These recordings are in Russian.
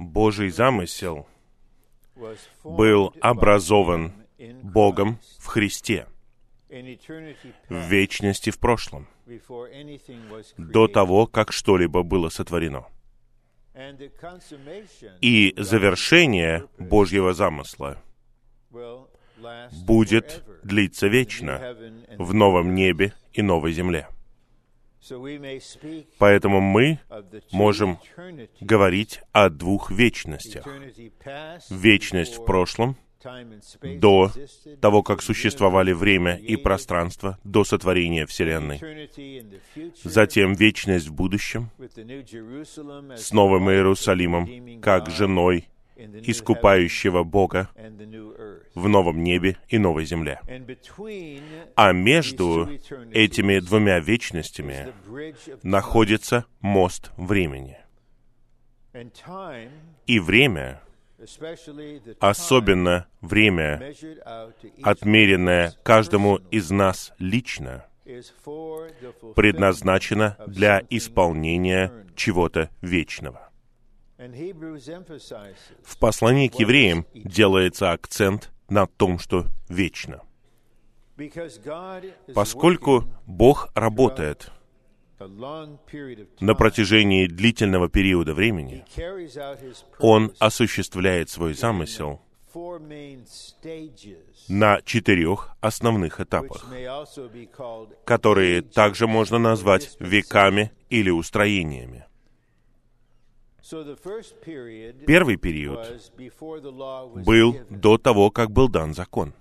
Божий замысел был образован Богом в Христе в вечности в прошлом, до того, как что-либо было сотворено. И завершение Божьего замысла будет длиться вечно в новом небе и новой земле. Поэтому мы можем говорить о двух вечностях. Вечность в прошлом, до того, как существовали время и пространство, до сотворения Вселенной. Затем вечность в будущем с Новым Иерусалимом, как женой искупающего Бога в новом небе и новой земле. А между этими двумя вечностями находится мост времени. И время, особенно время, отмеренное каждому из нас лично, предназначено для исполнения чего-то вечного. В послании к евреям делается акцент на том, что вечно. Поскольку Бог работает на протяжении длительного периода времени, Он осуществляет свой замысел на четырех основных этапах, которые также можно назвать веками или устроениями. Первый период был до того, как был дан закон.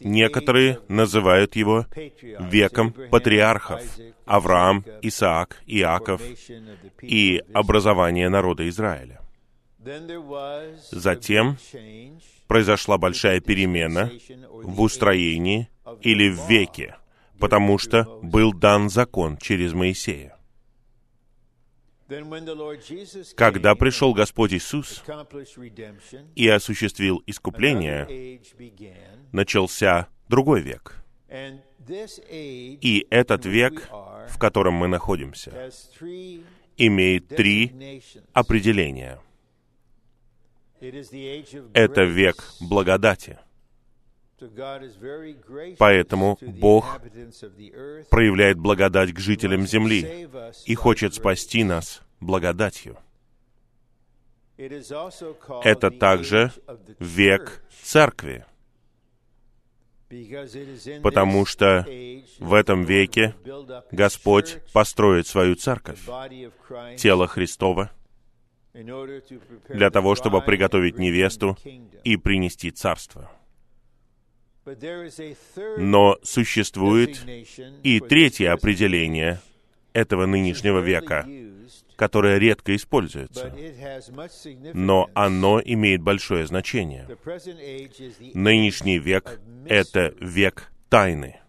Некоторые называют его веком патриархов Авраам, Исаак, Иаков и образование народа Израиля. Затем произошла большая перемена в устроении или в веке, потому что был дан закон через Моисея. Когда пришел Господь Иисус и осуществил искупление, начался другой век. И этот век, в котором мы находимся, имеет три определения. Это век благодати. Поэтому Бог проявляет благодать к жителям земли и хочет спасти нас благодатью. Это также век церкви, потому что в этом веке Господь построит свою церковь, тело Христова, для того, чтобы приготовить невесту и принести царство. Но существует и третье определение этого нынешнего века, которое редко используется, но оно имеет большое значение. Нынешний век — это век тайны.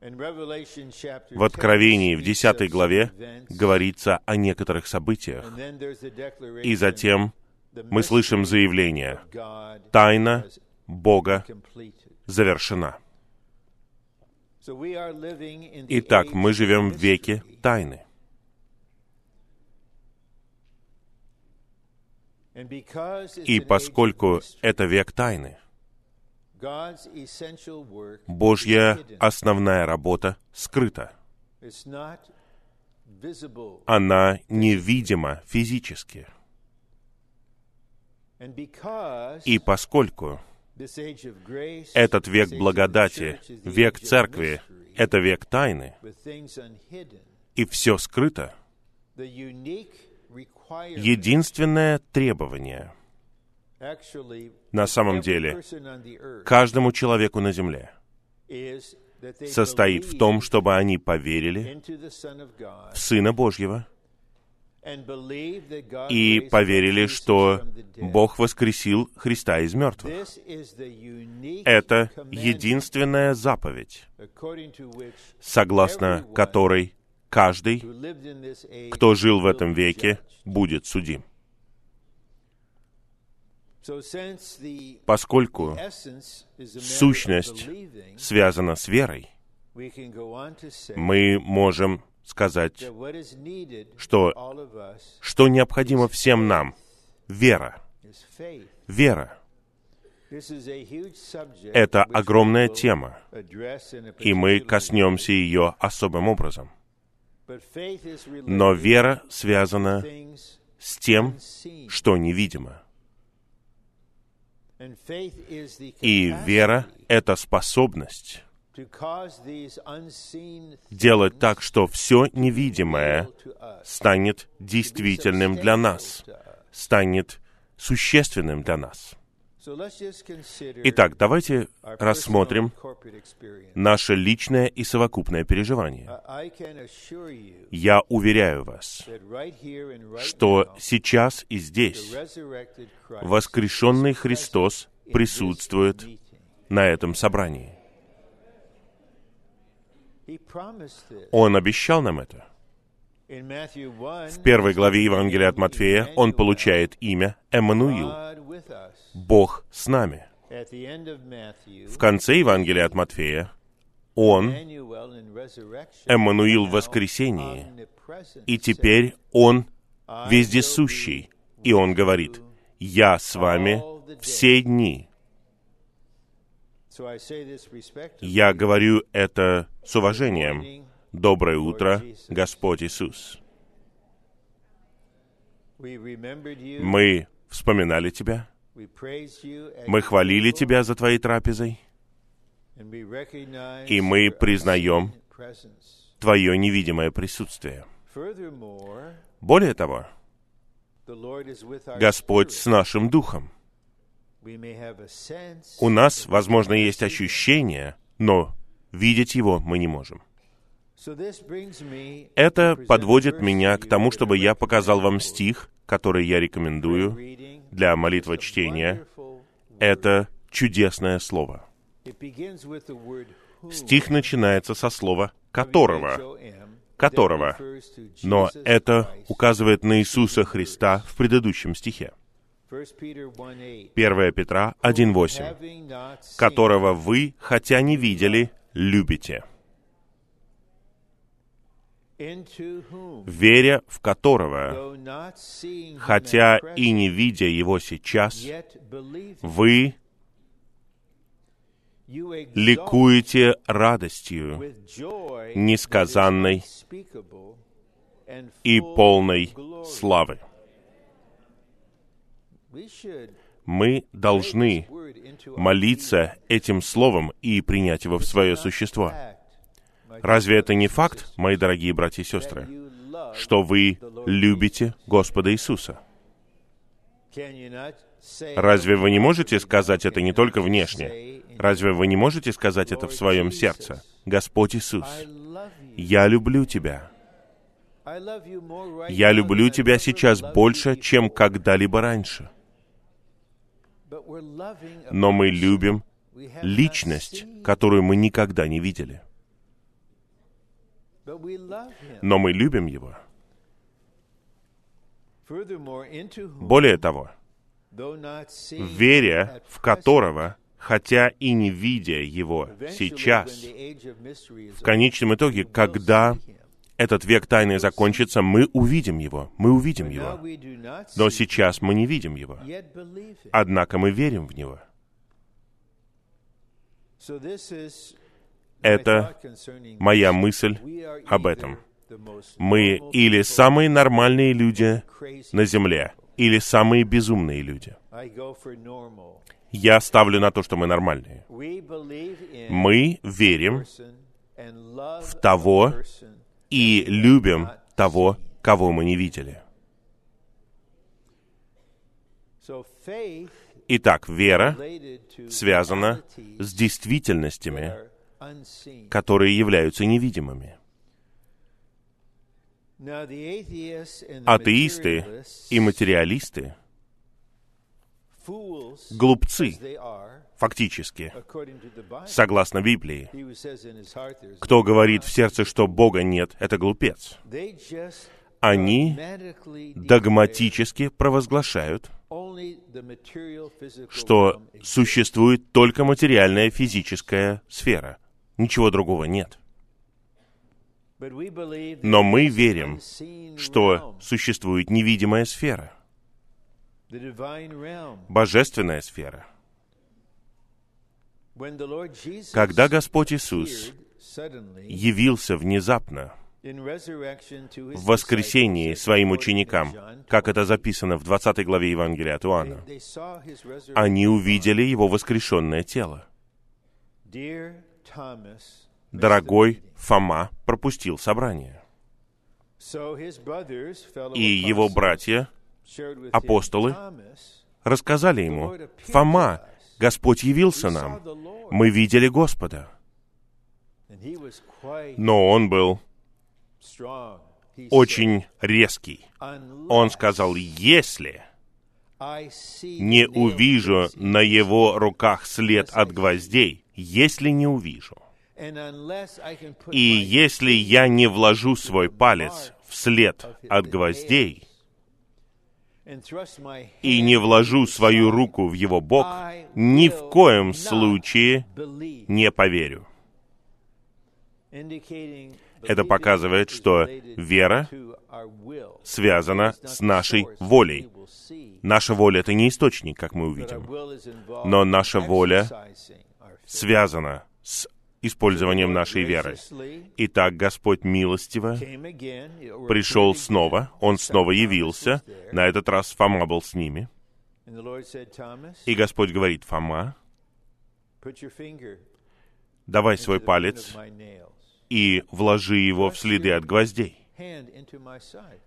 В Откровении в 10 главе говорится о некоторых событиях, и затем мы слышим заявление. «Тайна Бога завершена. Итак, мы живем в веке тайны. И поскольку это век тайны, Божья основная работа скрыта. Она невидима физически. И поскольку этот век благодати, век церкви, это век тайны, и все скрыто. Единственное требование. На самом деле каждому человеку на земле состоит в том, чтобы они поверили в Сына Божьего, и поверили, что Бог воскресил Христа из мертвых. Это единственная заповедь, согласно которой каждый, кто жил в этом веке, будет судим. Поскольку сущность связана с верой, мы можем сказать, что что необходимо всем нам. Вера. Вера. Это огромная тема, и мы коснемся ее особым образом. Но вера связана с тем, что невидимо. И вера это способность делать так, что все невидимое станет действительным для нас, станет существенным для нас. Итак, давайте рассмотрим наше личное и совокупное переживание. Я уверяю вас, что сейчас и здесь воскрешенный Христос присутствует на этом собрании. Он обещал нам это. In Matthew 1, В первой главе Евангелия от Матфея он получает имя Эммануил. Бог с нами. В конце Евангелия от Матфея он, Эммануил в воскресении, и теперь он "I вездесущий, и он говорит, «Я с вами все дни». Я говорю это с уважением. Доброе утро, Господь Иисус. Мы вспоминали Тебя, мы хвалили Тебя за Твоей трапезой, и мы признаем. Твое невидимое присутствие. Более того, Господь с нашим духом. У нас, возможно, есть ощущение, но видеть его мы не можем. Это подводит меня к тому, чтобы я показал вам стих, который я рекомендую для wonderful word. Это чудесное слово. Стих начинается со слова «которого», которого, но это указывает на Иисуса Христа в предыдущем стихе. 1 Peter 1:8, 1 Петра 1.8, having not seen, которого вы, хотя не видели, любите, веря в которого, хотя и не видя его сейчас, вы ликуете радостью несказанной и полной славы. Мы должны молиться этим словом и принять его в свое существо. Разве это не факт, мои дорогие братья и сестры, что вы любите Господа Иисуса? Разве вы не можете сказать это не только внешне? Разве вы не можете сказать это в своем сердце? Господь Иисус, я люблю Тебя. Я люблю Тебя сейчас больше, чем когда-либо раньше. Но мы любим личность, которую мы никогда не видели. Но мы любим Его. Более того, веря в которого, хотя и не видя Его сейчас, в конечном итоге, когда этот век тайны закончится, мы увидим Его, мы увидим Его. Но сейчас мы не видим Его. Однако мы верим в Него. Это моя мысль об этом. Мы или самые нормальные люди на Земле, или самые безумные люди. Я ставлю на то, что мы нормальные. Мы верим в того и любим того, кого мы не видели. Итак, вера связана с действительностями, которые являются невидимыми. Атеисты и материалисты, глупцы, фактически, согласно Библии. Кто говорит в сердце, что Бога нет, это глупец. Они догматически провозглашают, что существует только материальная физическая сфера. Ничего другого нет. Но мы верим, что существует невидимая сфера, божественная сфера. Когда Господь Иисус явился внезапно в воскресении своим ученикам, как это записано в 20 главе Евангелия от Иоанна, они увидели Его воскрешенное тело. Дорогой Фома пропустил собрание. И его братья, апостолы, рассказали ему, «Фома, Господь явился нам. Мы видели Господа». Но он был очень резкий. Он сказал, «Если не увижу на его руках след от гвоздей, если не увижу, и если я не вложу свой палец в след от гвоздей и не вложу свою руку в его бок, ни в коем случае не поверю. Это показывает, что вера связана с нашей волей. Наша воля — это не источник, как мы увидим, но наша воля связана с использованием нашей веры. Итак, Господь милостиво пришел снова, Он снова явился, на этот раз Фома был с ними. И Господь говорит, Фома, давай свой палец и вложи его в следы от гвоздей.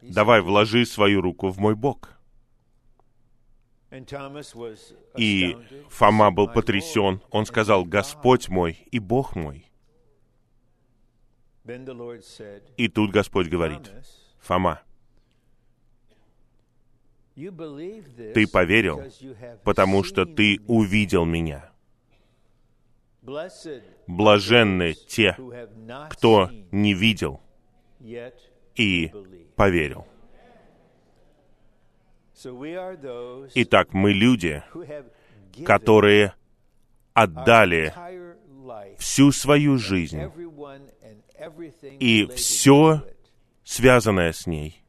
Давай вложи свою руку в мой бок. И Фома был потрясен. Он сказал, «Господь мой и Бог мой». И тут Господь говорит, «Фома, ты поверил, потому что ты увидел меня. Блаженны те, кто не видел и поверил. Итак, мы люди, которые отдали всю свою жизнь и все связанное с ней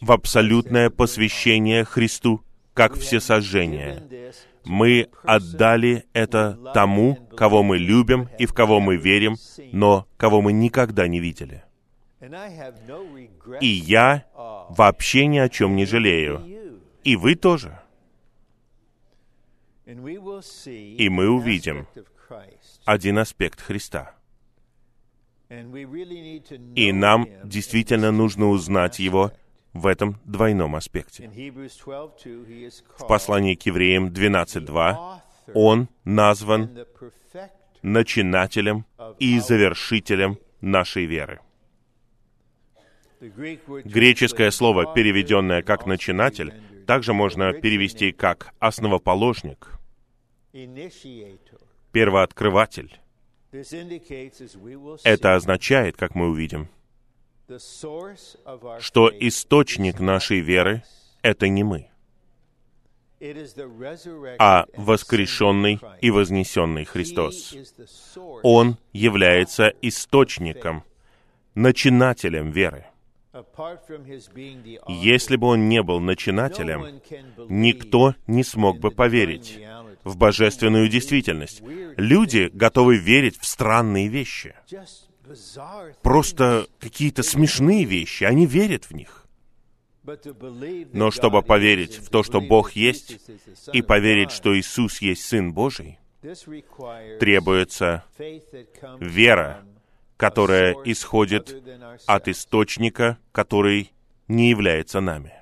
в абсолютное посвящение Христу, как всесожжение. Мы отдали это тому, кого мы любим и в кого мы верим, но кого мы никогда не видели. И я вообще ни о чем не жалею. И вы тоже. И мы увидим один аспект Христа. И нам действительно нужно узнать Его в этом двойном аспекте. В послании к евреям 12.2 Он назван начинателем и завершителем нашей веры. Греческое слово, переведенное как «начинатель», также можно перевести как «основоположник», «первооткрыватель». Это означает, как мы увидим, что источник нашей веры — это не мы, а воскрешенный и вознесенный Христос. Он является источником, начинателем веры. Если бы он не был начинателем, никто не смог бы поверить в божественную действительность. Люди готовы верить в странные вещи. Просто какие-то смешные вещи, они верят в них. Но чтобы поверить в то, что Бог есть, и поверить, что Иисус есть Сын Божий, требуется вера, которая исходит от источника, который не является нами.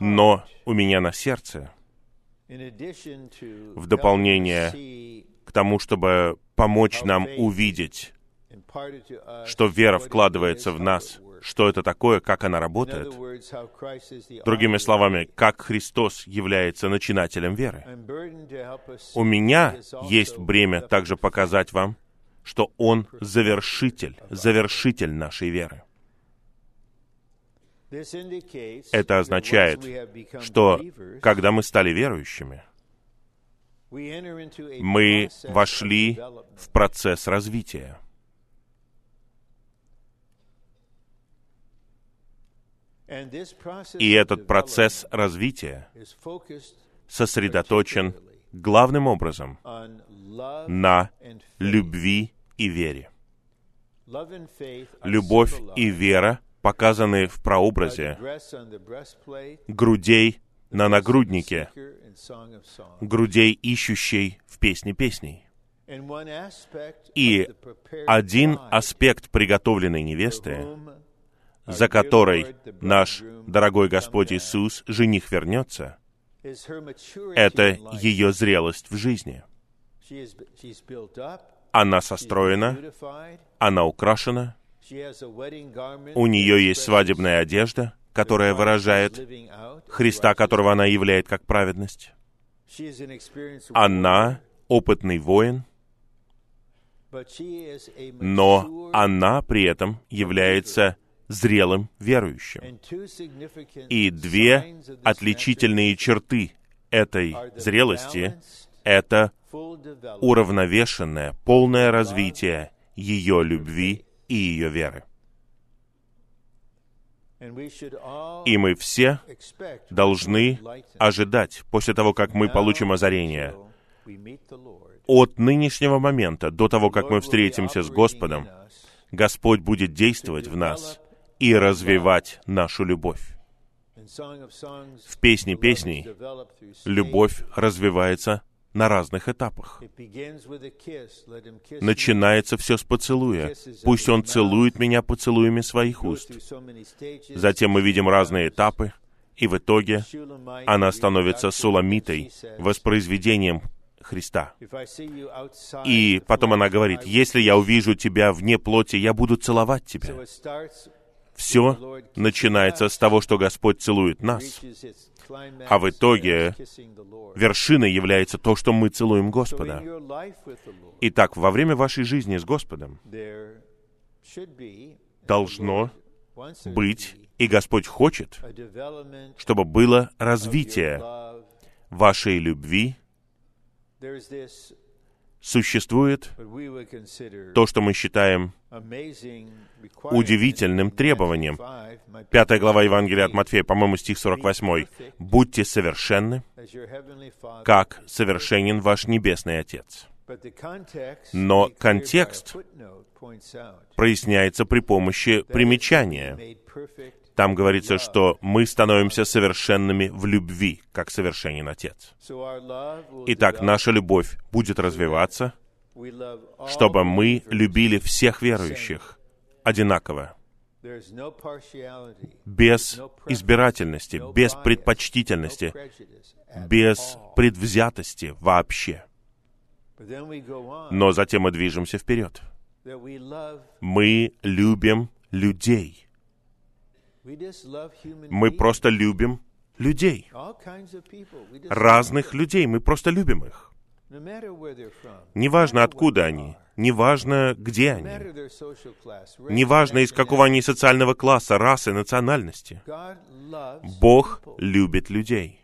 Но у меня на сердце, в дополнение к тому, чтобы помочь нам увидеть, что вера вкладывается в нас, что это такое, как она работает. Другими словами, как Христос является начинателем веры. У меня есть бремя также показать вам, что Он завершитель, завершитель нашей веры. Это означает, что когда мы стали верующими, мы вошли в процесс развития. И этот процесс развития сосредоточен главным образом на любви и вере. Любовь и вера показаны в прообразе грудей на нагруднике, грудей ищущей в песне песней. И один аспект приготовленной невесты, за которой наш дорогой Господь Иисус, жених, вернется, это ее зрелость в жизни. Она состроена, она украшена, у нее есть свадебная одежда, которая выражает Христа, которого она являет как праведность. Она опытный воин, но она при этом является зрелым верующим. И две отличительные черты этой зрелости это уравновешенное, полное развитие ее любви и ее веры. И мы все должны ожидать, после того, как мы получим озарение, от нынешнего момента до того, как мы встретимся с Господом, Господь будет действовать в нас и развивать нашу любовь. В песне песней любовь развивается на разных этапах. Начинается все с поцелуя. Пусть Он целует меня поцелуями своих уст. Затем мы видим разные этапы, и в итоге она становится суламитой, воспроизведением Христа. "If I see you outside И потом она говорит, если я увижу тебя вне плоти, я буду целовать тебя. Все начинается с того, что Господь целует нас. А в итоге. Вершиной является то, что мы целуем Господа. Итак, во время вашей жизни с Господом должно быть, и Господь хочет, чтобы было развитие вашей любви, существует то, что мы считаем удивительным требованием. Matthew 5, my Пятая глава Евангелия от Матфея, по-моему, стих 48. «Будьте совершенны, как совершенен ваш Небесный Отец». Но контекст проясняется при помощи примечания. Там говорится, что мы становимся совершенными в любви, как совершенен Отец. Итак, наша любовь будет развиваться, чтобы мы любили всех верующих одинаково, без избирательности, без предпочтительности, без предвзятости вообще. Но затем мы движемся вперед. Мы любим людей. Мы просто любим людей. Разных людей. Мы просто любим их. Неважно, откуда они. Неважно, где они. Неважно, из какого они социального класса, расы, национальности. Бог любит людей.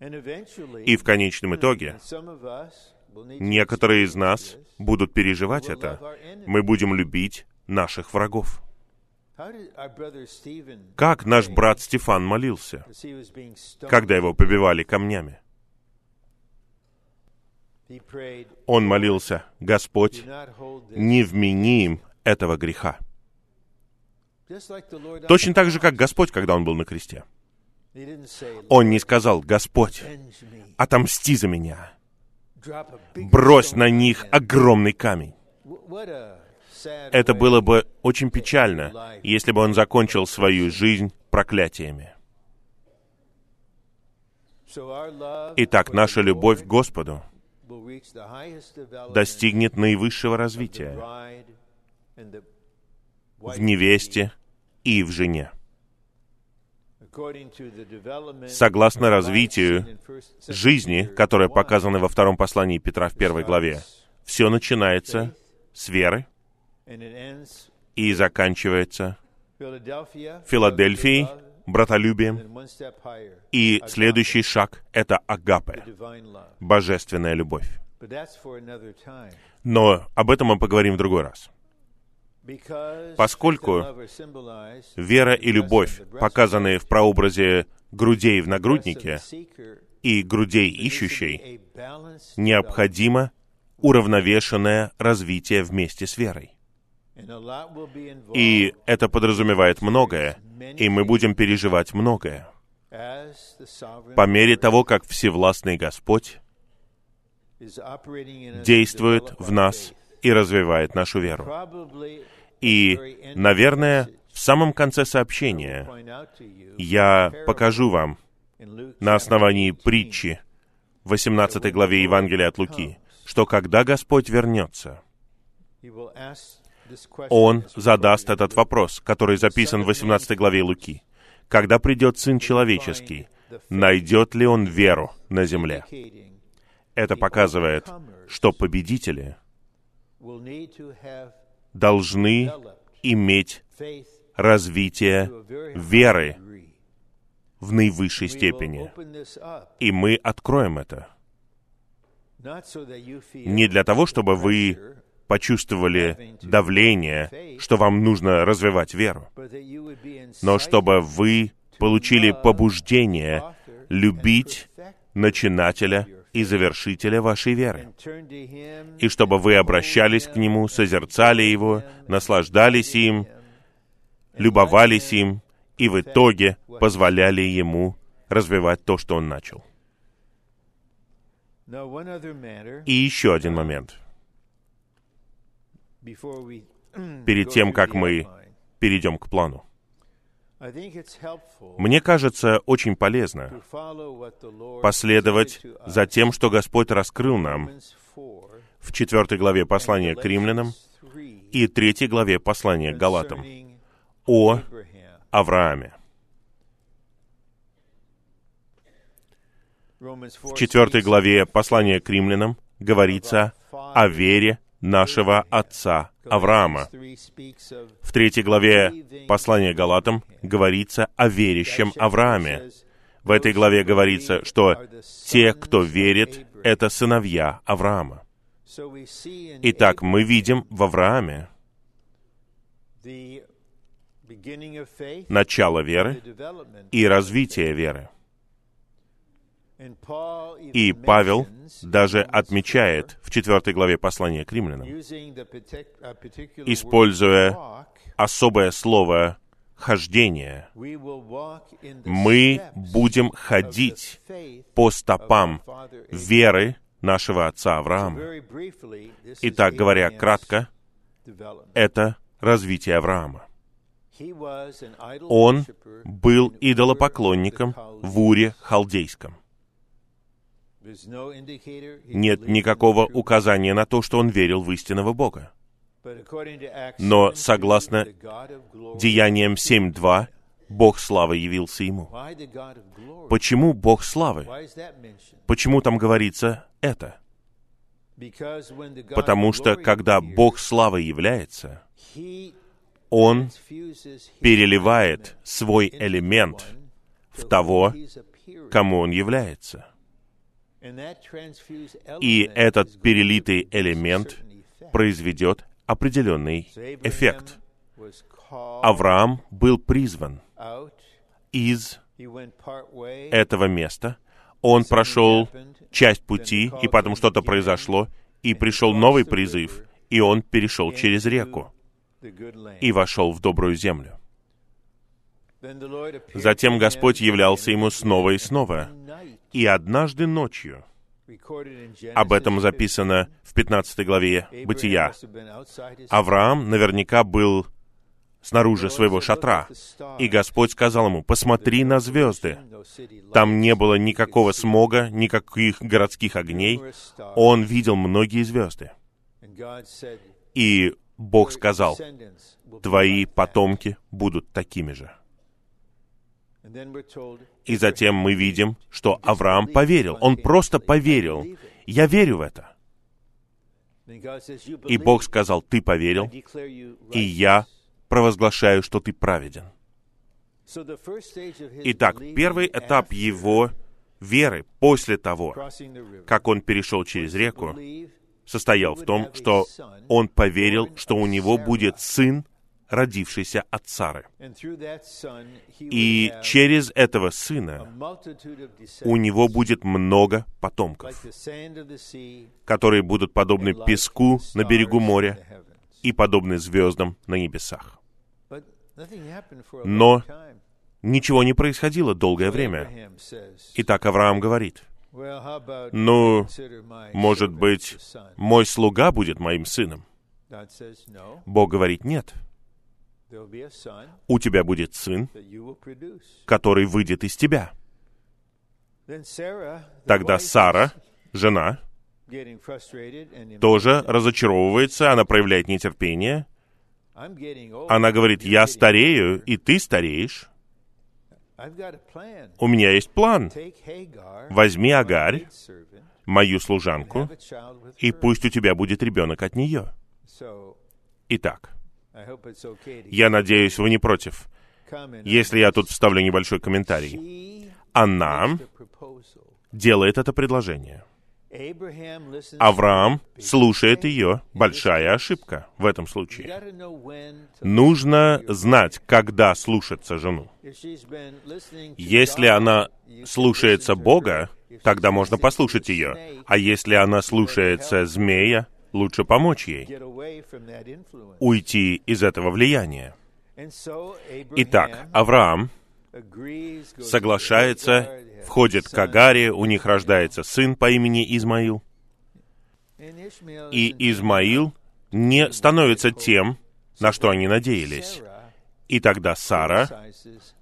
И в конечном итоге need to некоторые из нас будут переживать это. Мы будем любить наших врагов. Как наш брат Стефан молился, когда его побивали камнями? Он молился, «Господь, не вмени им этого греха». Точно так же, как. Господь, когда Он был на кресте. Он не сказал, «Господь, отомсти за меня, брось на них огромный камень». Это было бы очень печально, если бы он закончил свою жизнь проклятиями. Итак, наша любовь к Господу достигнет наивысшего развития в невесте и в жене. Согласно развитию жизни, которая 1, показана во втором послании Петра в первой главе, все начинается с веры и заканчивается Филадельфией, братолюбием, и следующий шаг — это агапе, божественная любовь. Но об этом мы поговорим в другой раз. Поскольку Вера и любовь, показанные в прообразе грудей в нагруднике и грудей ищущей, необходимо уравновешенное развитие вместе с верой. И это подразумевает многое, и мы будем переживать многое. По мере того, как Всевластный Господь действует в нас и развивает нашу веру. И, наверное, в самом конце сообщения я покажу вам на основании chapter 18, притчи в 18 главе Евангелия от Луки, что когда Господь вернется, Он задаст этот вопрос, который записан в 18 главе Луки. Когда придет Сын Человеческий, найдет ли Он веру на земле? Это показывает, что победители должны иметь развитие веры в наивысшей степени. И мы откроем это. Не для того, чтобы вы почувствовали давление, что вам нужно развивать веру, но чтобы вы получили побуждение любить начинателя и завершителя вашей веры. И чтобы вы обращались к Нему, созерцали Его, наслаждались им, любовались им, и в итоге позволяли Ему развивать то, что Он начал. И еще один момент. Перед тем, как мы перейдем к плану. Мне кажется очень полезно последовать за тем, что Господь раскрыл нам 4 в четвертой главе послания к римлянам 3 и третьей главе послания к галатам о. Аврааме. 4 В четвертой speaks главе послания к римлянам говорится о вере нашего отца Авраама. Galatians 3 speaks of В третьей главе послания Галатам говорится о верящем Аврааме. В этой главе говорится, что те, кто верит, это сыновья Авраама. Итак, мы видим в Аврааме начало веры и развитие веры. И Павел даже отмечает в четвертой главе послания к 4, римлянам, используя особое слово «хождение», мы будем ходить по стопам веры нашего отца Авраама. Итак, говоря кратко, это развитие Авраама. Он был идолопоклонником в Уре Халдейском. Нет никакого указания на то, что он верил в истинного Бога. Но 7:2, согласно Деяниям 7.2 Бог славы явился ему. Почему Бог славы? Почему там говорится это? Потому что, когда Бог славы является, Он переливает свой элемент в того, кому он является. И этот перелитый элемент произведет определенный эффект. Авраам был призван из этого места. Он прошел часть пути, и потом что-то произошло, и пришел новый призыв, и он перешел через реку и вошел в добрую землю. Затем Господь являлся ему снова и снова. И однажды ночью, об этом 15. записано в 15 главе Бытия, Авраам наверняка был снаружи своего said, "Look шатра, и Господь сказал ему, «Посмотри на звезды». Там не было никакого смога, никаких городских огней. Он видел многие звезды. И Бог "Your сказал, «Твои like that." потомки будут такими же». И затем мы видим, что Авраам поверил. Он просто поверил. Я верю в это. then God says, "You И. Бог сказал, ты поверил, и я righteous." провозглашаю, что ты праведен. Итак, первый этап его веры после того, как он перешел через реку, состоял в том, что он поверил, что у него будет сын, родившийся от Сары. И через этого сына у него будет много потомков, которые будут подобны песку на берегу моря и подобны звездам на небесах. Но ничего не происходило долгое время. Итак, Авраам говорит, ну, может быть, мой слуга будет моим сыном? Бог говорит, нет. У тебя будет сын, который выйдет из тебя. Тогда Сара, жена, тоже разочаровывается, она проявляет нетерпение. Она говорит, я старею, и ты стареешь. У меня есть план. Возьми Агарь, мою служанку, и пусть у тебя будет ребенок от нее. Итак, я надеюсь, вы не против, если я тут вставлю небольшой комментарий. Она делает это предложение. Авраам слушает ее. Большая ошибка в этом случае. Нужно знать, когда слушаться жену. Если она слушается Бога, тогда можно послушать ее. А если она слушается змея, лучше помочь ей уйти из этого влияния. Итак, Авраам соглашается, входит к Агаре, у них рождается сын по имени Измаил. И Измаил не становится тем, на что они надеялись. И тогда Сара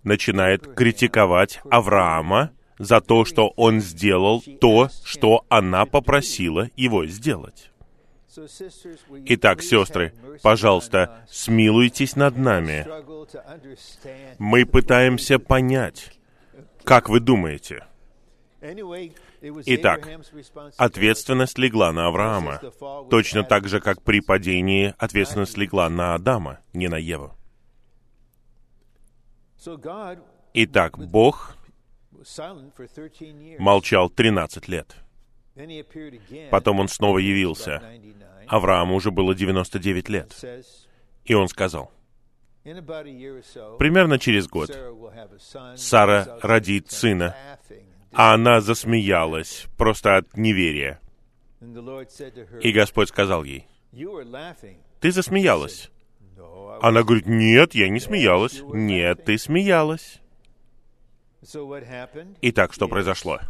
начинает критиковать Авраама за то, что он сделал то, что она попросила его сделать. Итак, сестры, пожалуйста, смилуйтесь над нами. Мы пытаемся понять, как вы думаете. Итак, ответственность легла на Авраама, точно так же, как при падении ответственность легла на Адама, не на Еву. Итак, Бог молчал 13 лет. Потом он снова явился. Аврааму уже было 99 лет. И он сказал, примерно через год Сара родит сына, а она засмеялась просто от неверия. И Господь сказал ей, ты засмеялась. Она говорит, нет, я не смеялась. Нет, ты смеялась. Итак, что произошло?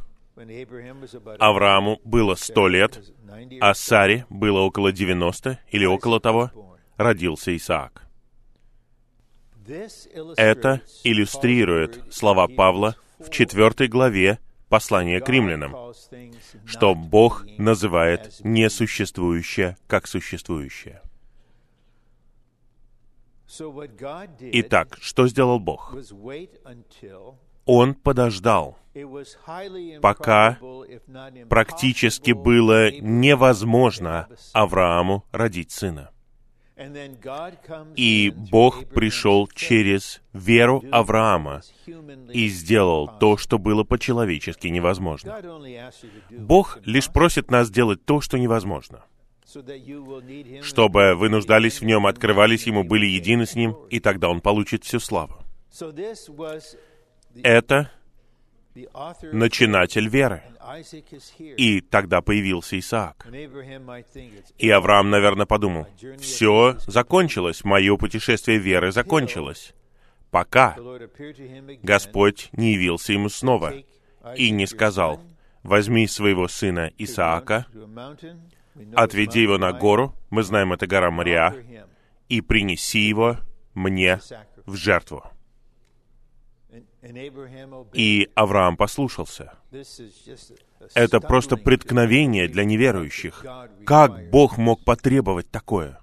Аврааму было сто лет, а Саре было около девяносто или около того, родился Исаак. Это иллюстрирует слова Павла в четвертой главе послания к римлянам, что Бог называет несуществующее как существующее. Итак, что сделал Бог? Он подождал, пока практически было невозможно Аврааму родить сына. И Бог пришел через веру Авраама и сделал то, что было по-человечески невозможно. Бог лишь просит нас делать то, что невозможно чтобы вы нуждались в нем, открывались ему, были едины с ним, и тогда он получит всю славу. Это начинатель веры. И тогда появился Исаак. И Авраам, наверное, подумал, все закончилось, мое путешествие веры закончилось, пока Господь не явился ему снова и не сказал, возьми своего сына Исаака, отведи его на гору, мы знаем, это гора Мария, и принеси его мне в жертву. И Авраам послушался. Это просто преткновение для неверующих. Как Бог мог потребовать такое?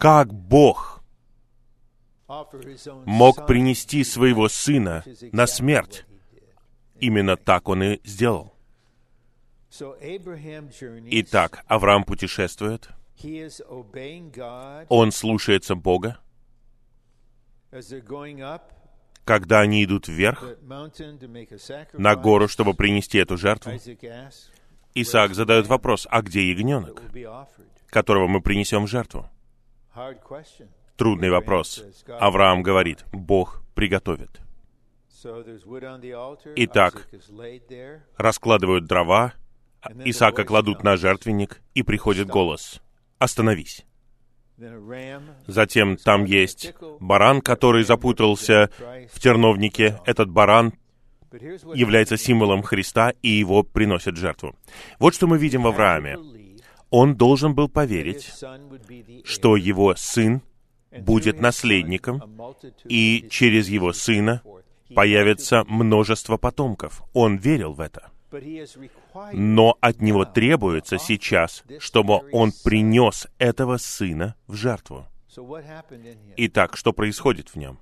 Как Бог мог принести своего сына на смерть? Именно так он и сделал. Итак, Авраам путешествует. Он слушается Бога когда они идут вверх на гору, чтобы принести эту жертву, Исаак задает вопрос, а где ягненок, которого мы принесем в жертву? Трудный вопрос. Авраам говорит, Бог приготовит. Итак, раскладывают дрова, Исаака кладут на жертвенник, и приходит голос. «Остановись». Затем там есть баран, который запутался в терновнике. Этот баран является символом Христа, и его приносят жертву. Вот что мы видим в Аврааме. Он должен был поверить, что его сын будет наследником, и через его сына появится множество потомков. Он верил в это. Но от него требуется сейчас, чтобы он принес этого сына в жертву. Итак, что происходит в нем?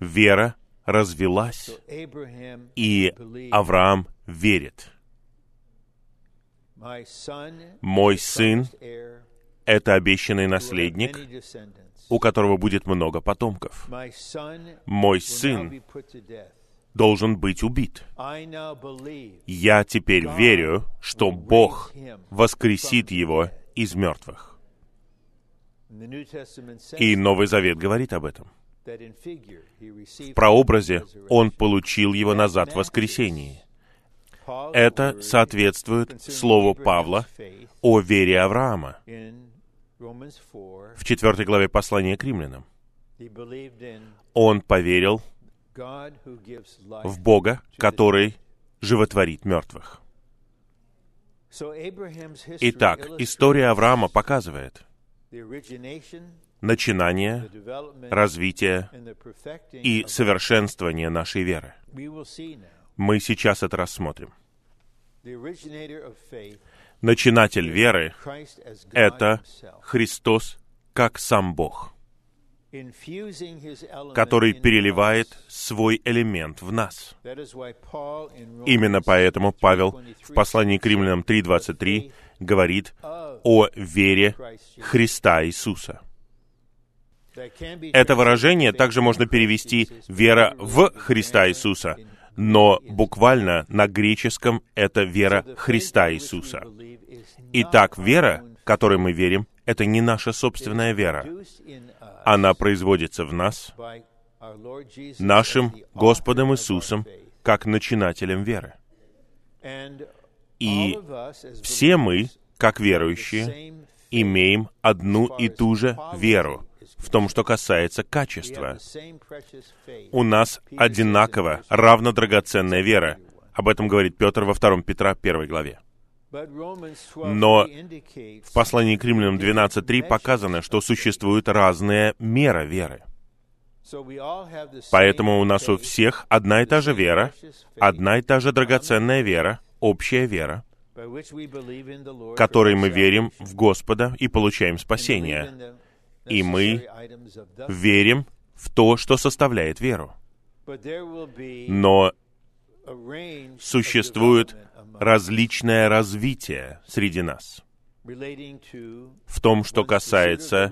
Вера развелась, и Авраам верит. Мой сын — это обещанный наследник, у которого будет много потомков. Мой сын должен быть убит. Я теперь верю, что Бог воскресит его из мертвых. И Новый Завет говорит об этом. В прообразе он получил его назад в воскресении. Это соответствует слову Павла о вере Авраама в четвертой главе послания к римлянам. Он поверил в Бога, который животворит мертвых. Итак, история Авраама показывает начинание, развитие и совершенствование нашей веры. Мы сейчас это рассмотрим. Начинатель веры — это Христос как сам Бог — который переливает свой элемент в нас. Именно поэтому Павел в послании к римлянам 3.23 говорит о вере Христа Иисуса. Это выражение также можно перевести «вера в Христа Иисуса», но буквально на греческом это вера Христа Иисуса. Итак, вера, которой мы верим, это не наша собственная вера она производится в нас нашим Господом Иисусом как начинателем веры. И все мы, как верующие, имеем одну и ту же веру в том, что касается качества. У нас одинаково, равно драгоценная вера. Об этом говорит Петр во 2 Петра 1 главе. Но в послании к римлянам 12.3 показано, что существуют разные меры веры. Поэтому у нас у всех одна и та же вера, одна и та же драгоценная вера, общая вера, которой мы верим в Господа и получаем спасение. И мы верим в то, что составляет веру. Но существует различное развитие среди нас в том, что касается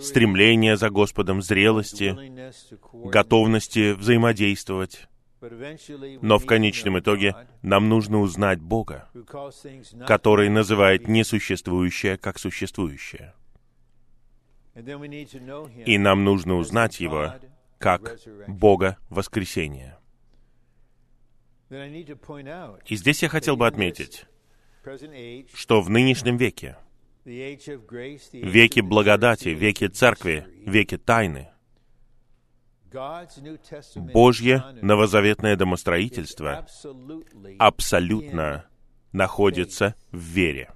стремления за Господом, зрелости, готовности взаимодействовать. Но в конечном итоге нам нужно узнать Бога, который называет несуществующее как существующее. И нам нужно узнать Его как Бога воскресения. И здесь я хотел бы отметить, что в нынешнем веке, веке благодати, веке церкви, веке тайны, Божье новозаветное домостроительство абсолютно находится в вере.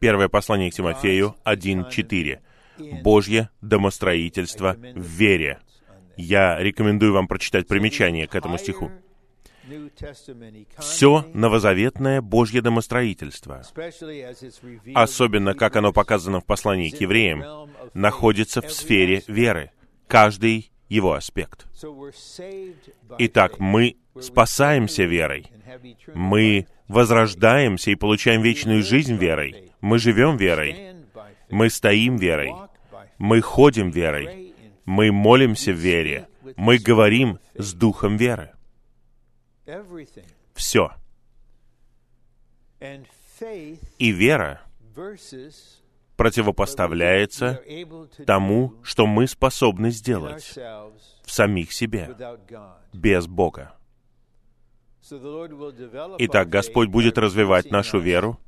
Первое послание к Тимофею 1.4. Божье домостроительство в вере. Я рекомендую вам прочитать примечание к этому стиху. Все новозаветное Божье домостроительство, особенно как оно показано в послании к евреям, находится в сфере веры, каждый его аспект. Итак, мы спасаемся верой, мы возрождаемся и получаем вечную жизнь верой, мы живем верой, мы стоим верой, мы ходим верой, Мы молимся в вере. Мы говорим с духом веры. Все. И вера противопоставляется тому, что мы способны сделать в самих себе, без Бога. Итак, Господь будет развивать нашу веру.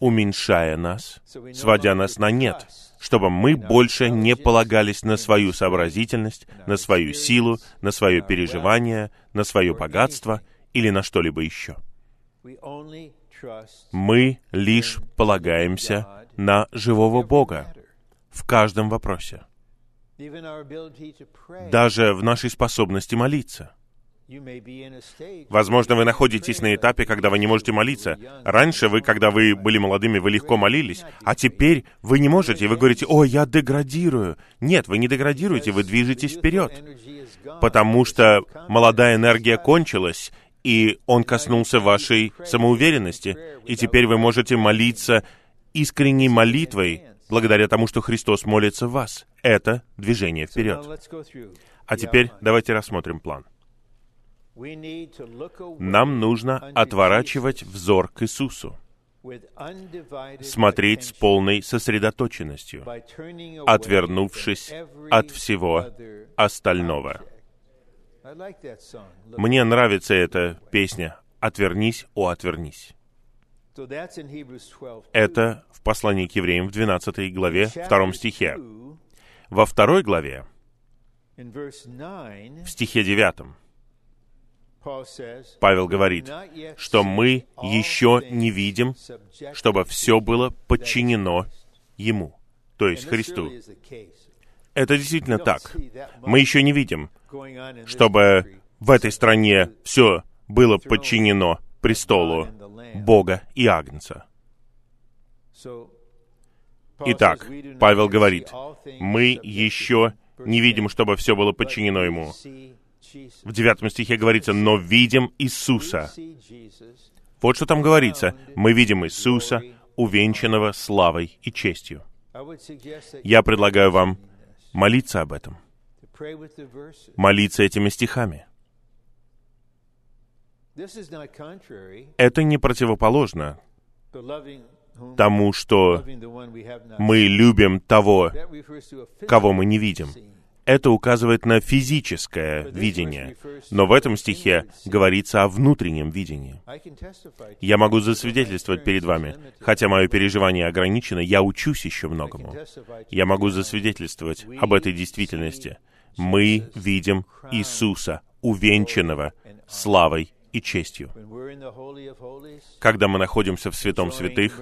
Уменьшая нас, сводя нас на нет, чтобы мы больше не полагались на свою сообразительность, на свою силу, на свое переживание, на свое богатство или на что-либо еще. Мы лишь полагаемся на живого Бога в каждом вопросе, даже в нашей способности молиться. Возможно, вы находитесь на этапе, когда вы не можете молиться. Раньше вы, когда вы были молодыми, вы легко молились, а теперь вы не можете, и вы говорите, «О, я деградирую». Нет, вы не деградируете, вы движетесь вперед, потому что молодая энергия кончилась, и он коснулся вашей самоуверенности, и теперь вы можете молиться искренней молитвой, благодаря тому, что Христос молится в вас. Это движение вперед. А теперь давайте рассмотрим план. Нам нужно отворачивать взор к Иисусу, смотреть с полной сосредоточенностью, отвернувшись от всего остального. Мне нравится эта песня «Отвернись, о, отвернись». So that's in Hebrews 12. Это в послании к евреям в 12 главе, Chapter 2 стихе. 2, Во второй главе, in verse 9, в стихе 9, Paul says, Павел говорит, "Not yet что мы еще не видим, чтобы все было подчинено Christ." Ему, то есть Христу. Это действительно так. Мы еще не видим, чтобы в этой стране все было подчинено престолу. Бога и Агнца. Итак, says, "We do not Павел говорит, мы еще не видим, чтобы все было 10, подчинено Ему. В девятом стихе говорится, но видим Иисуса. Вот что там говорится. Мы видим Иисуса, увенчанного славой и честью. Я предлагаю вам молиться об этом, молиться этими стихами. Это не противоположно тому, что мы любим того, кого мы не видим. Это указывает на физическое видение. Но в этом стихе говорится о внутреннем видении. Я могу засвидетельствовать перед вами, хотя мое переживание ограничено, я учусь еще многому. Я могу засвидетельствовать об этой действительности. Мы видим Иисуса, увенчанного славой и честью. Когда мы находимся в святом святых,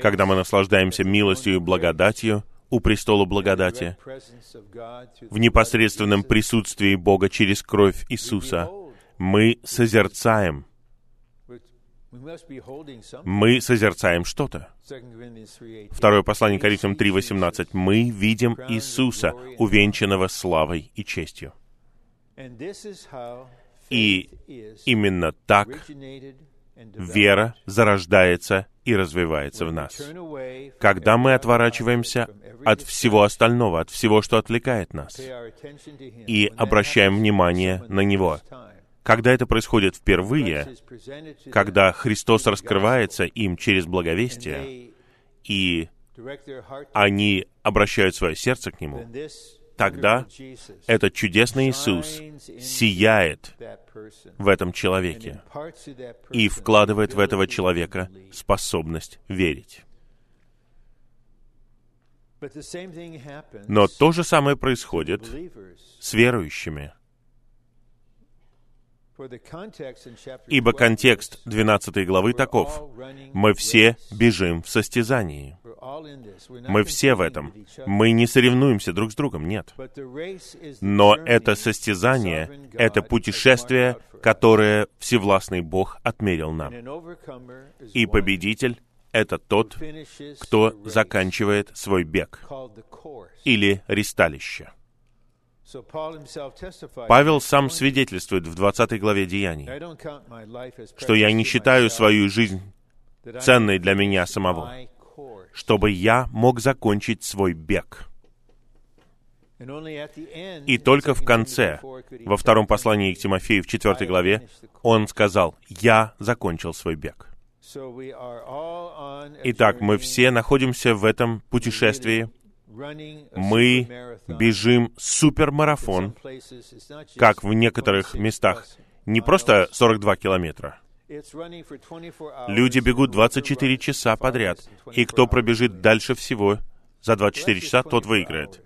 когда мы наслаждаемся милостью и благодатью у престола благодати, в непосредственном присутствии Бога через кровь Иисуса, мы созерцаем, мы созерцаем что-то. 2 Corinthians 3:18. Второе послание Коринфянам 3.18. Мы видим Иисуса, увенчанного славой и честью. И именно так вера зарождается и развивается в нас. Когда мы отворачиваемся от всего остального, от всего, что отвлекает нас, и обращаем внимание на Него. когда это происходит впервые, когда Христос раскрывается им через благовестие, и они обращают свое сердце к Нему, тогда этот чудесный Иисус сияет в этом человеке и вкладывает в этого человека способность верить. Но то же самое происходит с верующими, ибо 12 контекст is, 12 главы таков. Мы все бежим в состязании. Мы все в этом. Мы не соревнуемся друг с другом, нет. Но это состязание, это путешествие, которое Всевластный Бог отмерил нам. И победитель — это тот, кто заканчивает свой бег или ристалище. Павел сам 20, свидетельствует в 20 главе Деяний, что я не считаю свою жизнь ценной для меня самого, чтобы я мог закончить свой бег. И только в конце, во втором послании к Тимофею в четвертой главе, он сказал, «Я закончил свой бег». Итак, мы все находимся в этом путешествии. Мы бежим супермарафон, как в некоторых местах. Не просто 42 километра. Люди бегут 24 часа подряд, и кто пробежит дальше всего за 24 часа, тот выиграет.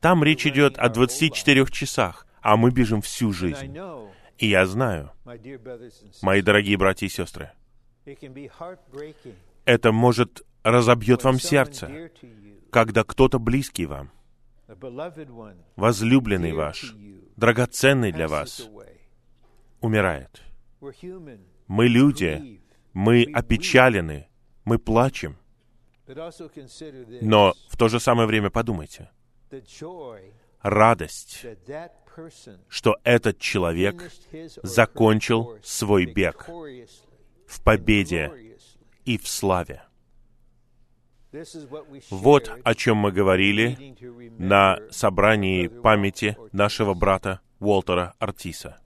Там речь идет о 24 часах, а мы бежим всю жизнь. И я знаю, мои дорогие братья и сестры, это может разобьет вам сердце, когда кто-то близкий вам, возлюбленный ваш, драгоценный для вас, умирает. Мы люди, мы опечалены, мы плачем. Но в то же самое время подумайте, радость, что этот человек закончил свой бег в победе и в славе. Вот о чем мы говорили на собрании памяти нашего брата Уолтера Артиса.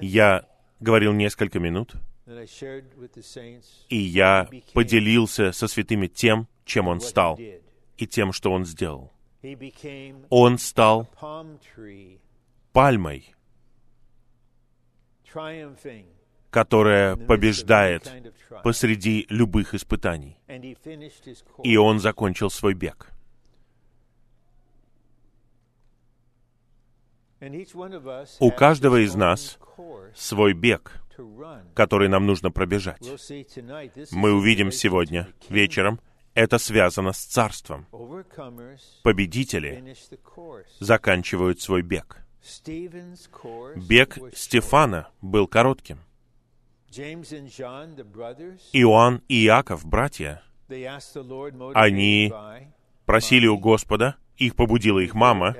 Я говорил несколько минут, и я поделился со святыми тем, чем он стал, и тем, что он сделал. Он стал пальмой, которая побеждает посреди любых испытаний. И он закончил свой бег. У каждого из нас свой бег, который нам нужно пробежать. Мы увидим сегодня вечером, это связано с царством. Победители заканчивают свой бег. Бег Стефана был коротким. Иоанн и Иаков, братья, они просили у Господа, их побудила их мама,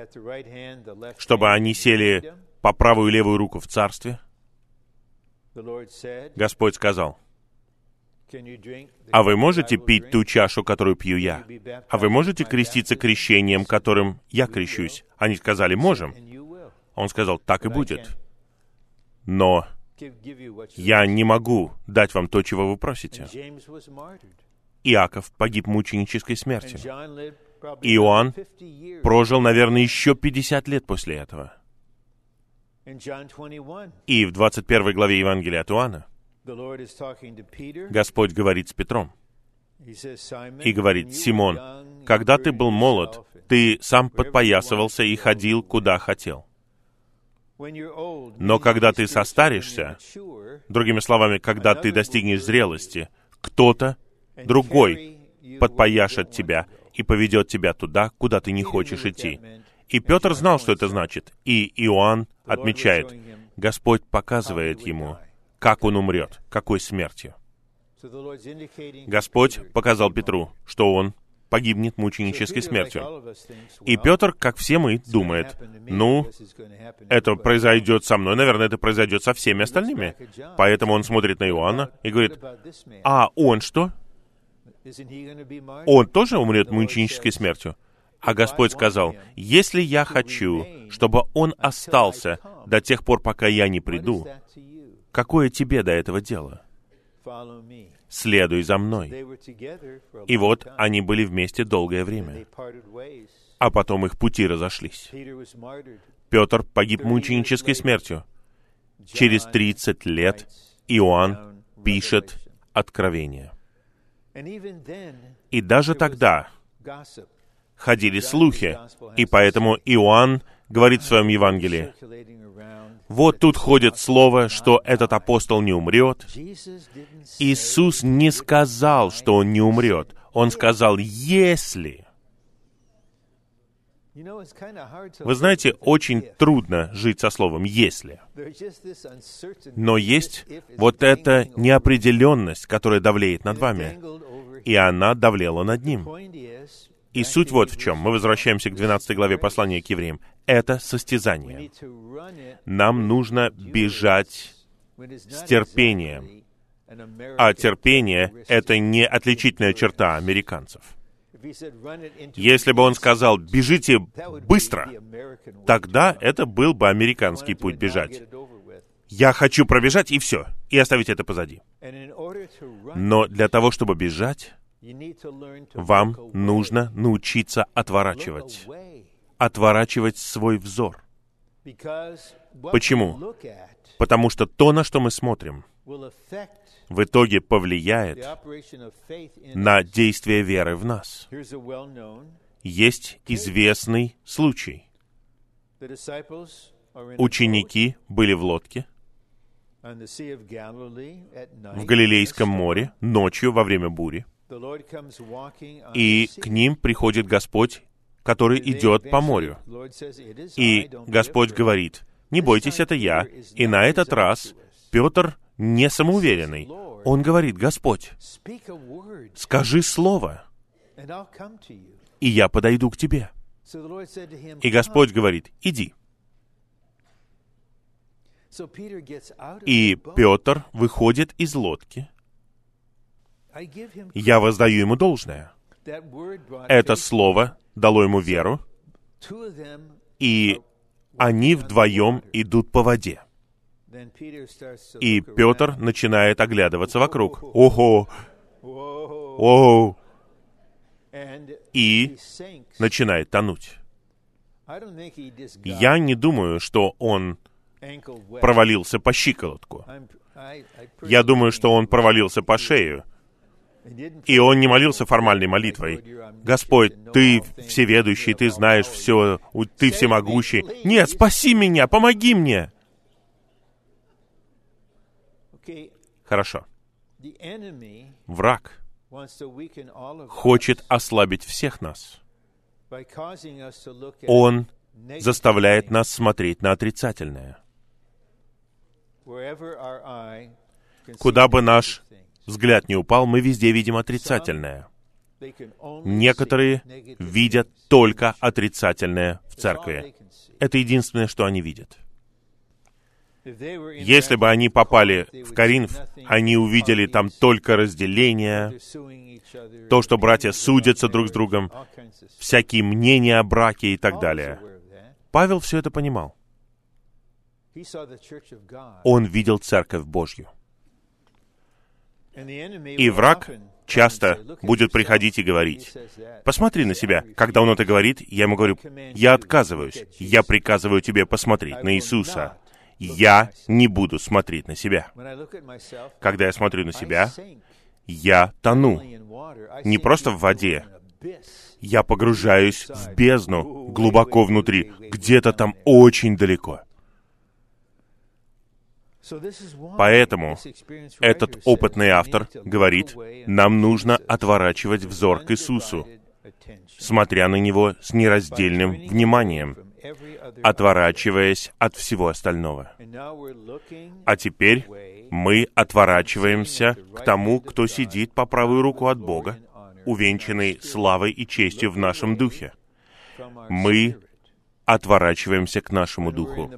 чтобы они сели по правую и левую руку в царстве. Господь сказал, «А вы можете пить ту чашу, которую пью я? А вы можете креститься крещением, которым я крещусь?» Они сказали, «Можем». Он сказал, «Так и будет». Но я не могу дать вам то, чего вы просите. Иаков погиб мученической смертью. Иоанн прожил, наверное, еще 50 лет после этого. И в 21 главе Евангелия от Иоанна Господь говорит с Петром и говорит, «Симон, когда ты был молод, ты сам подпоясывался и ходил, куда хотел. Но когда ты состаришься, другими словами, когда ты достигнешь зрелости, кто-то другой подпояшет тебя и поведет тебя туда, куда ты не хочешь идти. И Петр знал, что это значит. И Иоанн отмечает, Господь показывает ему, как он умрет, какой смертью. Господь показал Петру, что он погибнет мученической смертью. И Петр, как все мы, думает, ну, это произойдет со мной, наверное, это произойдет со всеми остальными. Поэтому он смотрит на Иоанна и говорит, а он что? Он тоже умрет мученической смертью? А Господь сказал, если я хочу, чтобы он остался до тех пор, пока я не приду, какое тебе до этого дело? Следуй за мной. И вот они были вместе долгое время. А потом их пути разошлись. Петр погиб мученической смертью. Через 30 лет Иоанн пишет Откровение. И даже тогда ходили слухи, и поэтому Иоанн говорит в своем Евангелии, вот тут ходит слово, что этот апостол не умрет. Иисус не сказал, что он не умрет. Он сказал, если. Вы знаете, очень трудно жить со словом «если». Но есть вот эта неопределенность, которая давлеет над вами. И она давлела над ним. И суть вот в чем. Мы возвращаемся к 12 главе послания к евреям. Это состязание. Нам нужно бежать с терпением. А терпение — это не отличительная черта американцев. Если бы он сказал «бежите быстро», тогда это был бы американский путь бежать. Я хочу пробежать и все, и оставить это позади. Но для того, чтобы бежать, вам нужно научиться отворачивать. Отворачивать свой взор. Почему? Потому что то, на что мы смотрим, в итоге повлияет на действие веры в нас. Есть известный случай. Ученики были в лодке в Галилейском море ночью во время бури, и к ним приходит Господь, который идет по морю. И Господь говорит, «Не бойтесь, это я». И на этот раз Петр не самоуверенный. Он говорит, «Господь, скажи слово, и я подойду к тебе». И Господь говорит, «Иди». И Петр выходит из лодки. Я воздаю ему должное. Это слово дало ему веру, и они вдвоем идут по воде. И Петр начинает оглядываться вокруг. Ого! Ого! И начинает тонуть. Я не думаю, что он провалился по щиколотку. Я думаю, что он провалился по шею. И он не молился формальной молитвой. «Господь, Ты всеведущий, Ты знаешь все, Ты всемогущий. Нет, спаси меня, помоги мне!» Хорошо. Враг хочет ослабить всех нас. Он заставляет нас смотреть на отрицательное. Куда бы наш взгляд не упал, мы везде видим отрицательное. Некоторые видят только отрицательное в церкви. Это единственное, что они видят. Если бы они попали в Коринф, они увидели там только разделение, то, что братья судятся друг с другом, всякие мнения о браке и так далее. Павел все это понимал. Он видел Церковь Божью. И враг часто будет приходить и говорить, «Посмотри на себя». Когда он это говорит, я ему говорю, «Я отказываюсь. Я приказываю тебе посмотреть на Иисуса. Я не буду смотреть на себя». Когда я смотрю на себя, я тону. Не просто в воде. Я погружаюсь в бездну глубоко внутри, где-то там очень далеко. Поэтому этот опытный автор говорит, нам нужно отворачивать взор к Иисусу, смотря на Него с нераздельным вниманием, отворачиваясь от всего остального. А теперь мы отворачиваемся к тому, кто сидит по правую руку от Бога, увенчанный славой и честью в нашем духе. Мы отворачиваемся к нашему духу.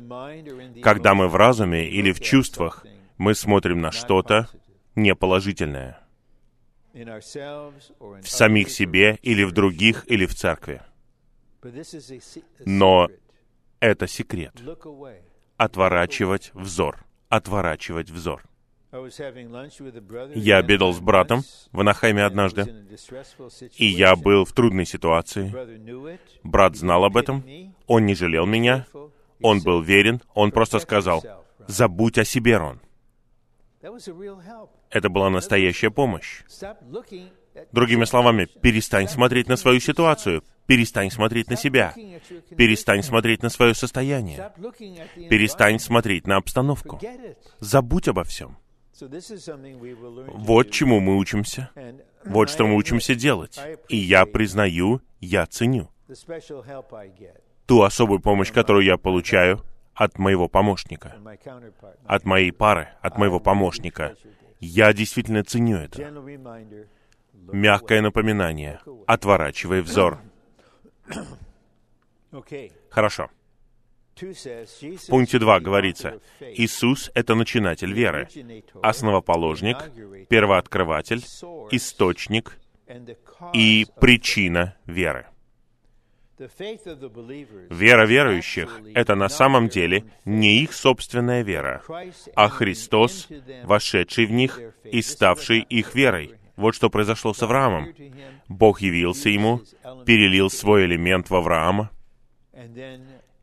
Когда мы в разуме или в чувствах, мы смотрим на что-то неположительное. В самих себе или в других или в церкви. Но это секрет. Отворачивать взор. Отворачивать взор. Я обедал с братом в Анахайме однажды, и я был в трудной ситуации. Брат знал об этом, он не жалел меня, он был верен, он просто сказал, «Забудь о себе, Рон». Это была настоящая помощь. Другими словами, перестань смотреть на свою ситуацию, перестань смотреть на себя, перестань смотреть на свое состояние, перестань смотреть на обстановку. Забудь обо всем. Вот чему мы учимся. Вот что мы учимся делать. И я признаю, я ценю ту особую помощь, которую я получаю от моего помощника, от моей пары, от моего помощника. Я действительно ценю это. Мягкое напоминание. Отворачивай взор. Хорошо. В пункте 2 говорится, Иисус — это начинатель веры, основоположник, первооткрыватель, источник и причина веры. Вера верующих — это на самом деле не их собственная вера, а Христос, вошедший в них и ставший их верой. Вот что произошло с Авраамом. Бог явился ему, перелил свой элемент в Авраама,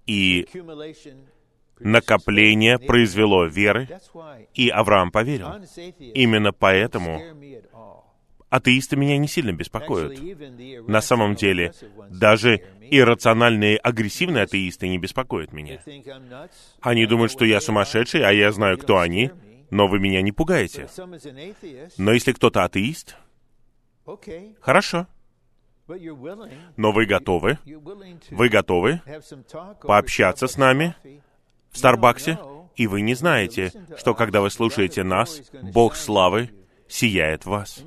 и накопление произвело веры, и Авраам поверил. Именно поэтому атеисты меня не сильно беспокоят. На самом деле, даже иррациональные агрессивные атеисты не беспокоят меня. Они думают, что я сумасшедший, а я знаю, кто они, но вы меня не пугаете. Но если кто-то атеист, хорошо. Но вы готовы, вы готовы пообщаться с нами в Старбаксе, и вы не знаете, что когда вы слушаете нас, Бог славы сияет в вас.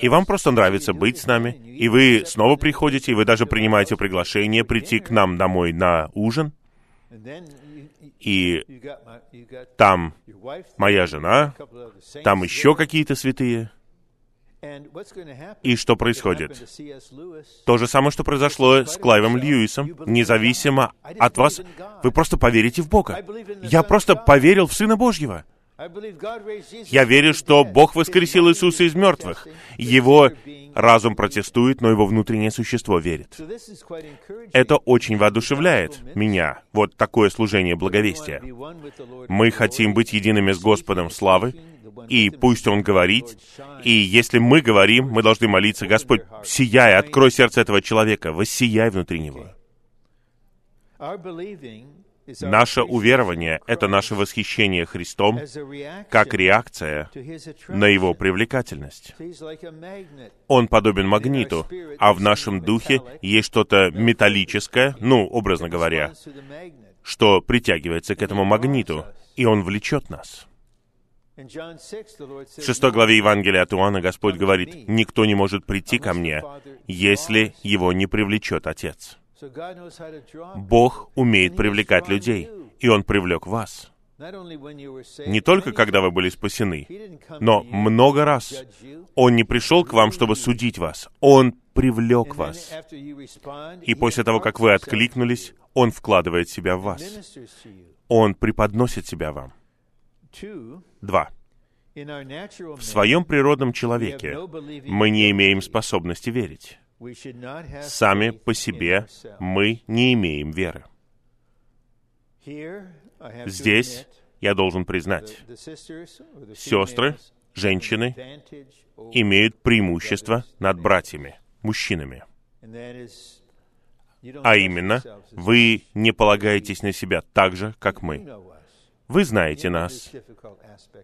И вам просто нравится быть с нами, и вы снова приходите, и вы даже принимаете приглашение прийти к нам домой на ужин, и там моя жена, там еще какие-то святые. И что происходит? То же самое, что произошло с Клайвом Льюисом. Независимо от вас, вы просто поверите в Бога. Я просто поверил в Сына Божьего. Я верю, что Бог воскресил Иисуса из мертвых. Его разум протестует, но его внутреннее существо верит. Это очень воодушевляет меня, вот такое служение благовестия. Мы хотим быть едиными с Господом славы, и пусть Он говорит, и если мы говорим, мы должны молиться, Господь, сияй, открой сердце этого человека, воссияй внутри него. Наше уверование — это наше восхищение Христом как реакция на Его привлекательность. Он подобен магниту, а в нашем духе есть что-то металлическое, ну, образно говоря, что притягивается к этому магниту, и он влечет нас. В шестой главе Евангелия от Иоанна Господь говорит, «Никто не может прийти ко мне, если его не привлечет Отец». Бог умеет привлекать людей, и Он привлек вас. Не только когда вы были спасены, но много раз Он не пришел к вам, чтобы судить вас. Он привлек вас. И после того, как вы откликнулись, Он вкладывает себя в вас. Он преподносит себя вам. Два. В своем природном человеке мы не имеем способности верить. Сами по себе мы не имеем веры. Здесь я должен признать, сестры, женщины имеют преимущество над братьями, мужчинами. А именно, вы не полагаетесь на себя так же, как мы. Вы знаете нас.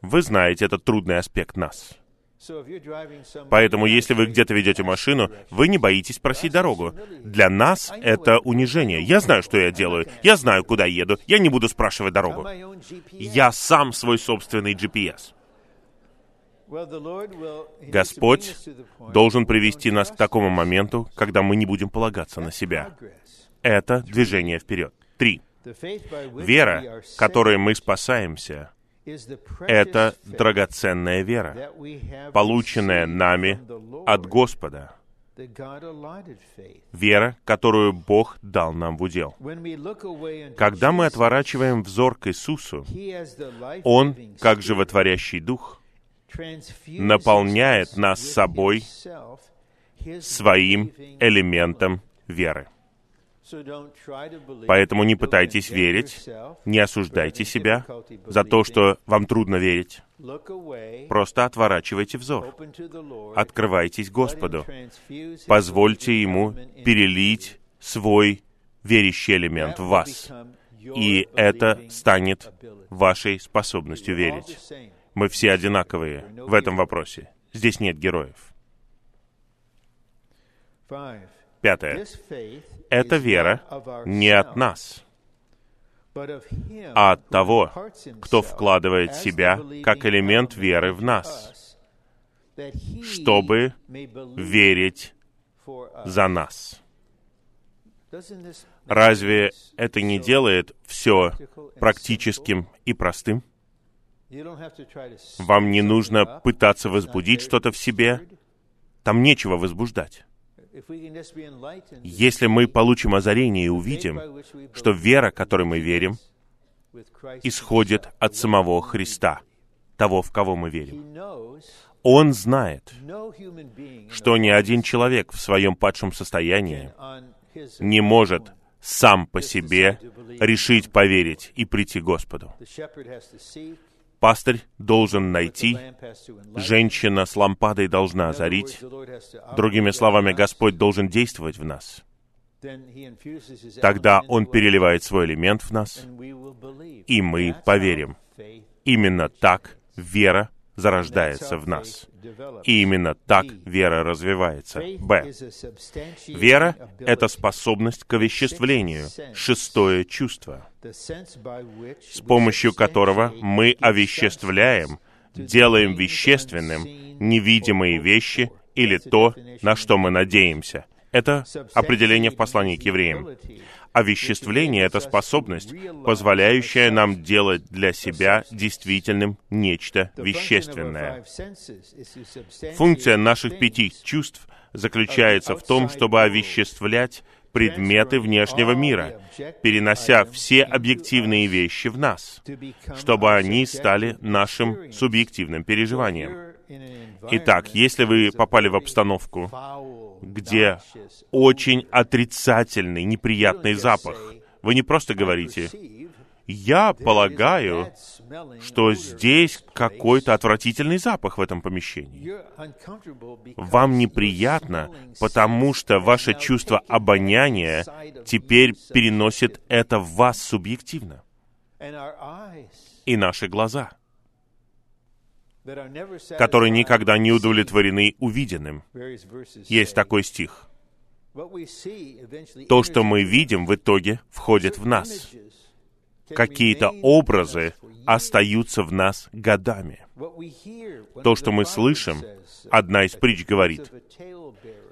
Вы знаете этот трудный аспект нас. Поэтому, если вы где-то ведете машину, вы не боитесь просить дорогу. Для нас это унижение. Я знаю, что я делаю. Я знаю, куда еду. Я не буду спрашивать дорогу. Я сам свой собственный GPS. Господь должен привести нас к такому моменту, когда мы не будем полагаться на себя. Это движение вперед. Три. Вера, которой мы спасаемся, это драгоценная вера, полученная нами от Господа. Вера, которую Бог дал нам в удел. Когда мы отворачиваем взор к Иисусу, Он, как животворящий Дух, наполняет нас собой своим элементом веры. Поэтому не пытайтесь верить, не осуждайте себя за то, что вам трудно верить. Просто отворачивайте взор. Открывайтесь Господу. Позвольте Ему перелить свой верящий элемент в вас. И это станет вашей способностью верить. Мы все одинаковые в этом вопросе. Здесь нет героев. Пятое. Эта вера не от нас, а от того, кто вкладывает себя как элемент веры в нас, чтобы верить за нас. Разве это не делает все практическим и простым? Вам не нужно пытаться возбудить что-то в себе, Там нечего возбуждать. Если мы получим озарение и увидим, что вера, которой мы верим, исходит от самого Христа, того, в кого мы верим. Он знает, что ни один человек в своем падшем состоянии не может сам по себе решить поверить и прийти к Господу. Пастырь должен найти, женщина с лампадой должна озарить. Другими словами, Господь должен действовать в нас. Тогда Он переливает свой элемент в нас, и мы поверим. Именно так вера зарождается в нас. И именно так вера развивается. Б. Вера — это способность к овеществлению, шестое чувство, с помощью которого мы овеществляем, делаем вещественным невидимые вещи или то, на что мы надеемся. Это определение в послании к евреям. Овеществление — это способность, позволяющая нам делать для себя действительным нечто вещественное. Функция наших пяти чувств заключается в том, чтобы овеществлять предметы внешнего мира, перенося все объективные вещи в нас, чтобы они стали нашим субъективным переживанием. Итак, если вы попали в обстановку, где очень отрицательный, неприятный запах, вы не просто говорите, я полагаю, что здесь какой-то отвратительный запах в этом помещении. Вам неприятно, потому что ваше чувство обоняния теперь переносит это в вас субъективно. И наши глаза — которые никогда не удовлетворены увиденным. Есть такой стих. То, что мы видим, в итоге входит в нас. Какие-то образы остаются в нас годами. То, что мы слышим, одна из притч говорит,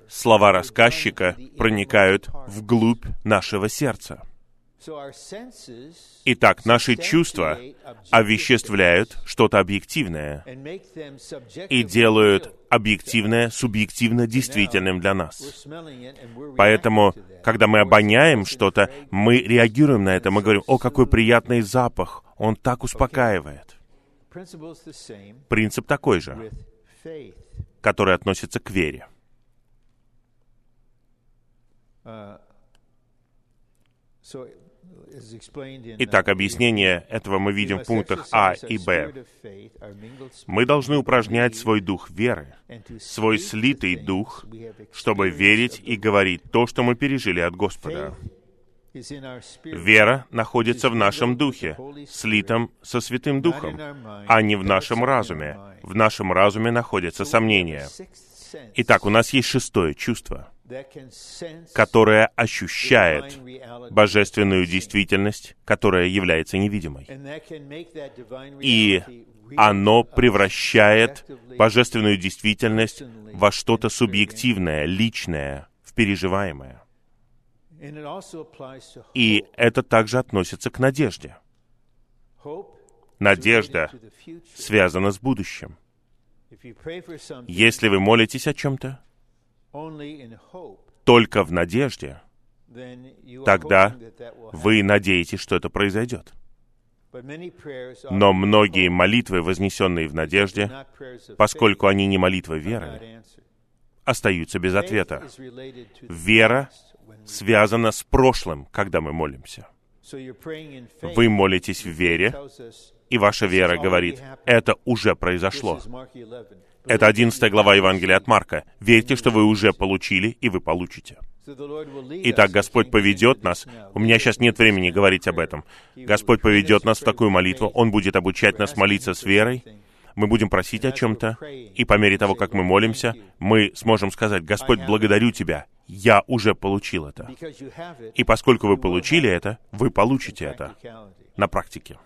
слова рассказчика проникают вглубь нашего сердца. Итак, наши чувства овеществляют что-то объективное и делают объективное субъективно действительным для нас. Поэтому, когда мы обоняем что-то, мы реагируем на это, мы говорим, о, какой приятный запах, он так успокаивает. Принцип такой же, который относится к вере. Итак, объяснение этого мы видим в пунктах А и Б. Мы должны упражнять свой дух веры, свой слитый дух, чтобы верить и говорить то, что мы пережили от Господа. Вера находится в нашем духе, слитом со Святым Духом, а не в нашем разуме. В нашем разуме находятся сомнения. Итак, у нас есть шестое чувство — которое ощущает божественную действительность, которая является невидимой. И оно превращает божественную действительность во что-то субъективное, личное, в переживаемое. И это также относится к надежде. Надежда связана с будущим. Если вы молитесь о чем-то, только в надежде, тогда вы надеетесь, что это произойдет. Но многие молитвы, вознесенные в надежде, поскольку они не молитвы веры, остаются без ответа. Вера связана с прошлым, когда мы молимся. Вы молитесь в вере, и ваша вера говорит, это уже произошло. Это 11 глава Евангелия от Марка. Верьте, что вы уже получили, и вы получите. Итак, Господь поведет нас. У меня сейчас нет времени говорить об этом. Господь поведет нас в такую молитву. Он будет обучать нас молиться с верой. Мы будем просить о чем-то, и по мере того, как мы молимся, мы сможем сказать, «Господь, благодарю Тебя, я уже получил это». И поскольку вы получили это, вы получите это на практике.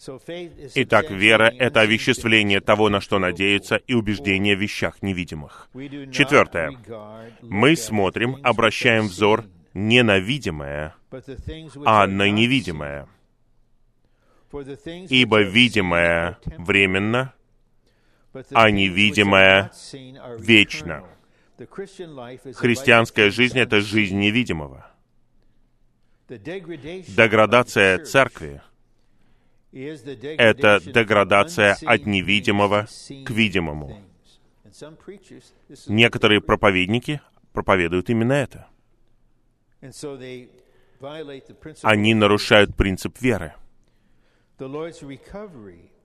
Итак, вера — это овеществление того, на что надеяться, и убеждение в вещах невидимых. Четвертое. Мы смотрим, обращаем взор не на видимое, а на невидимое. Ибо видимое временно, а невидимое вечно. Христианская жизнь — это жизнь невидимого. Деградация церкви — это деградация от невидимого к видимому. Некоторые проповедники проповедуют именно это. Они нарушают принцип веры.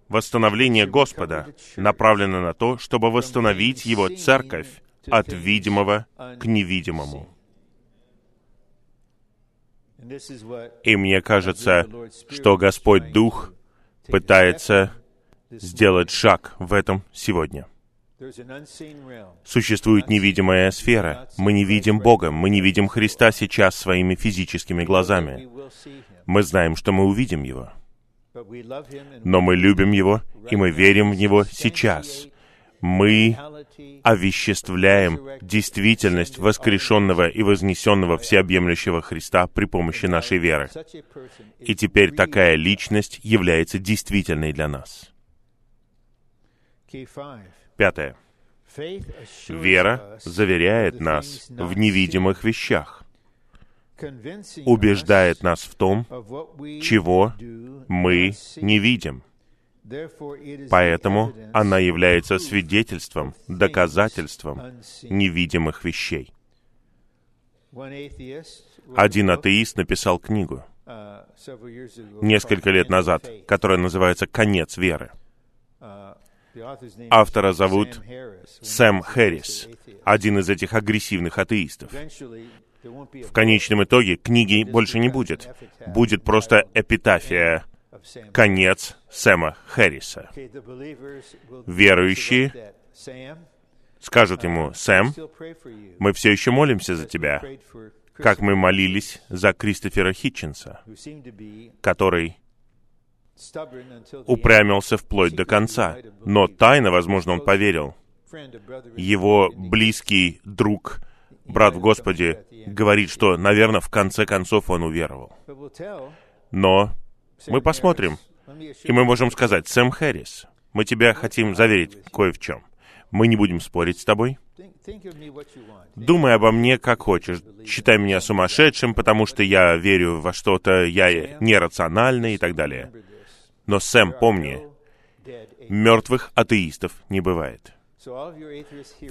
Восстановление Господа направлено на то, чтобы восстановить Его церковь от видимого к невидимому. И мне кажется, что Господь Дух пытается сделать шаг в этом сегодня. Существует невидимая сфера. Мы не видим Бога, мы не видим Христа сейчас своими физическими глазами. Мы знаем, что мы увидим Его. Но мы любим Его, и мы верим в Него сейчас. Мы овеществляем действительность воскрешенного и вознесенного всеобъемлющего Христа при помощи нашей веры. И теперь такая личность является действительной для нас. Пятое. Вера заверяет нас в невидимых вещах, убеждает нас в том, чего мы не видим. Поэтому она является свидетельством, доказательством невидимых вещей. Один атеист написал книгу несколько лет назад, которая называется «Конец веры». Автора зовут Сэм Хэррис, один из этих агрессивных атеистов. В конечном итоге книги больше не будет. Будет просто эпитафия «Конец Сэма Хэрриса». Верующие скажут ему, «Сэм, мы все еще молимся за тебя, как мы молились за Кристофера Хитчинса, который упрямился вплоть до конца. Но тайно, возможно, он поверил. Его близкий друг, брат в Господе, говорит, что, наверное, в конце концов он уверовал. Но мы посмотрим, и мы можем сказать, Сэм Хэррис, мы тебя хотим заверить кое в чем. Мы не будем спорить с тобой. Думай обо мне как хочешь. Считай меня сумасшедшим, потому что я верю во что-то, я нерациональный и так далее. Но, Сэм, помни, мертвых атеистов не бывает.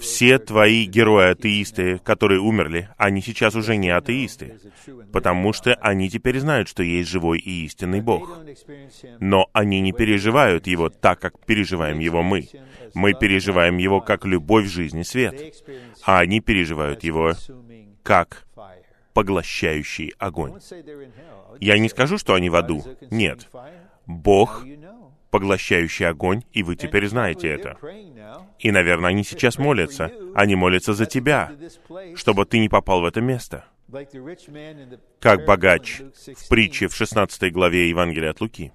Все твои герои-атеисты, которые умерли, они сейчас уже не атеисты, потому что они теперь знают, что есть живой и истинный Бог. Но они не переживают Его так, как переживаем Его мы. Мы переживаем Его как любовь, жизнь и свет, а они переживают Его как поглощающий огонь. Я не скажу, что они в аду. Нет. Бог поглощающий огонь, и вы теперь знаете это. И, наверное, они сейчас молятся. Они молятся за тебя, чтобы ты не попал в это место. Как богач в притче в 16 главе Евангелия от Луки.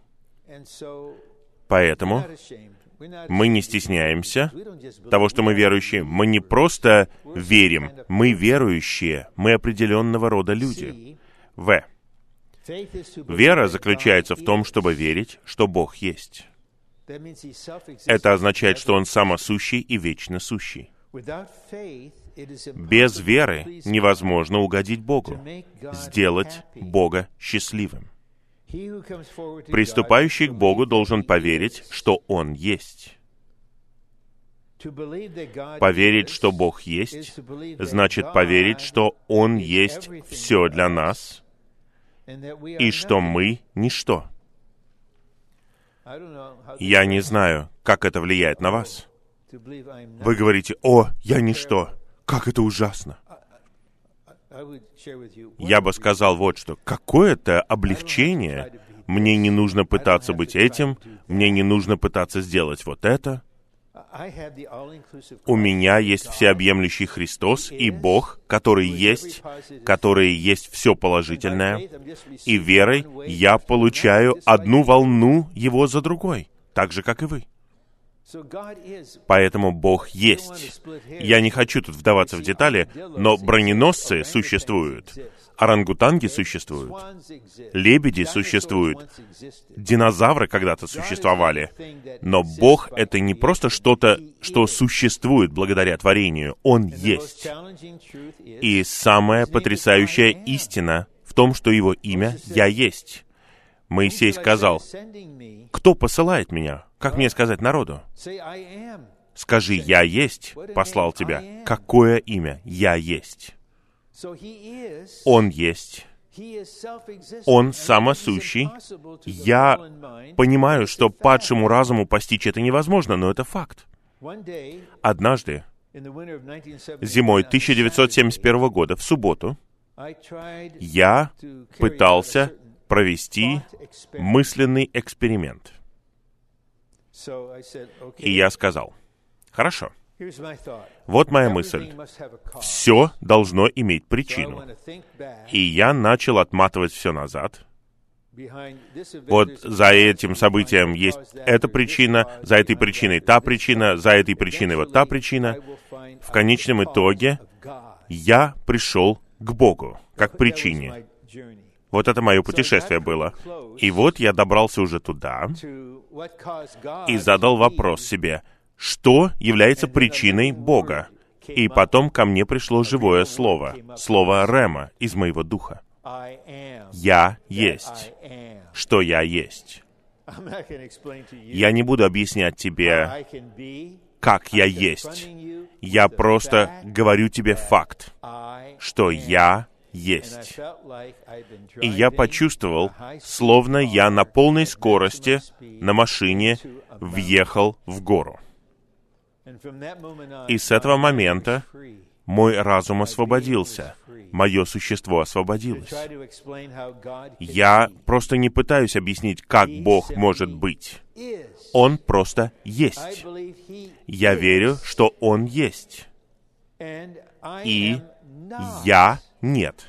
Поэтому мы не стесняемся того, что мы верующие. Мы не просто верим, мы верующие, мы определенного рода люди. В. Вера заключается в том, чтобы верить, что Бог есть. Это означает, что Он самосущий и вечно сущий. Без веры невозможно угодить Богу, сделать Бога счастливым. Приступающий к Богу должен поверить, что Он есть. Поверить, что Бог есть, значит поверить, что Он есть все для нас, и что мы — ничто. Я не знаю, как это влияет на вас. Вы говорите, «О, я ничто! Как это ужасно!» Я бы сказал вот что. Какое-то облегчение. Мне не нужно пытаться быть этим, мне не нужно пытаться сделать вот это. У меня есть всеобъемлющий Христос и Бог, который есть, который есть все положительное, и верой я получаю одну волну Его за другой, так же, как и вы. Поэтому Бог есть. Я не хочу тут вдаваться в детали, но броненосцы существуют. Орангутанги существуют, лебеди существуют, динозавры когда-то существовали. Но Бог — это не просто что-то, что существует благодаря творению. Он есть. И самая потрясающая истина в том, что Его имя «Я есть». Моисей сказал, «Кто посылает меня? Как мне сказать народу?» Скажи, «Я есть», послал тебя. Какое имя? «Я есть». Он есть. Он самосущий. Я понимаю, что падшему разуму постичь это невозможно, но это факт. Однажды, зимой 1971 года, в субботу, я пытался провести мысленный эксперимент. И я сказал, хорошо, вот моя мысль. Все должно иметь причину. И я начал отматывать все назад. Вот за этим событием есть эта причина, за этой причиной та причина, за этой причиной вот та причина. В конечном итоге я пришел к Богу, как причине. Вот это мое путешествие было. И вот я добрался уже туда и задал вопрос себе, что является причиной Бога? И потом ко мне пришло живое слово, слово Рема из моего духа. Я есть. Что я есть. Я не буду объяснять тебе, как я есть. Я просто говорю тебе факт, что я есть. И я почувствовал, словно я на полной скорости на машине въехал в гору. И с этого момента мой разум освободился, мое существо освободилось. Я просто не пытаюсь объяснить, как Бог может быть. Он просто есть. Я верю, что Он есть. И я нет.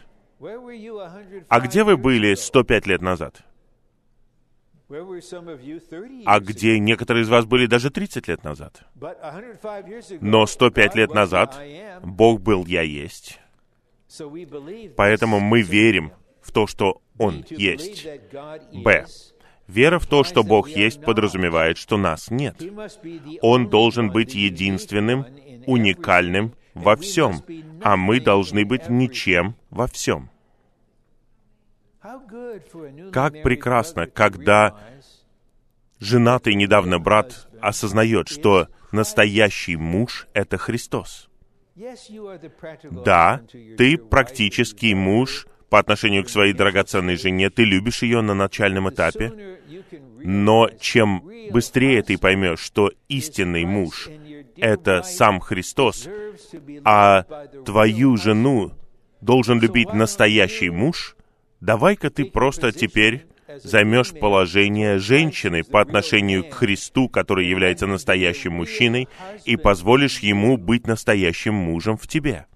А где вы были 105 лет назад? А где некоторые из вас были даже 30 лет назад? Но 105 лет назад Бог был «Я есть». Поэтому мы верим в то, что Он есть. Б. Вера в то, что Бог есть, подразумевает, что нас нет. Он должен быть единственным, уникальным во всем, а мы должны быть ничем во всем. Как прекрасно, когда женатый недавно брат осознает, что настоящий муж — это Христос. Да, ты практический муж по отношению к своей драгоценной жене, ты любишь ее на начальном этапе, но чем быстрее ты поймешь, что истинный муж — это сам Христос, а твою жену должен любить настоящий муж, давай-ка ты просто теперь займешь положение женщины по отношению к Христу, который является настоящим мужчиной, и позволишь ему быть настоящим мужем в тебе.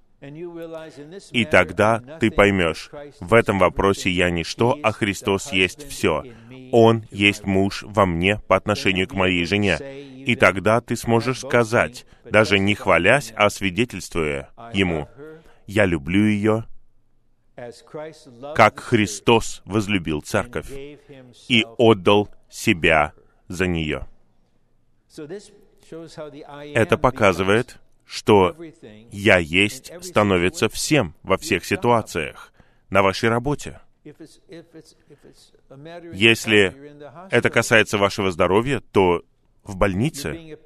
И тогда ты поймешь, в этом вопросе я ничто, а Христос есть все. Он есть муж во мне по отношению к моей жене. И тогда ты сможешь сказать, даже не хвалясь, а свидетельствуя ему, «Я люблю ее, как Христос возлюбил церковь и отдал себя за нее. Это показывает, что «я есть» становится всем во всех ситуациях, на вашей работе. Если это касается вашего здоровья, то в больнице.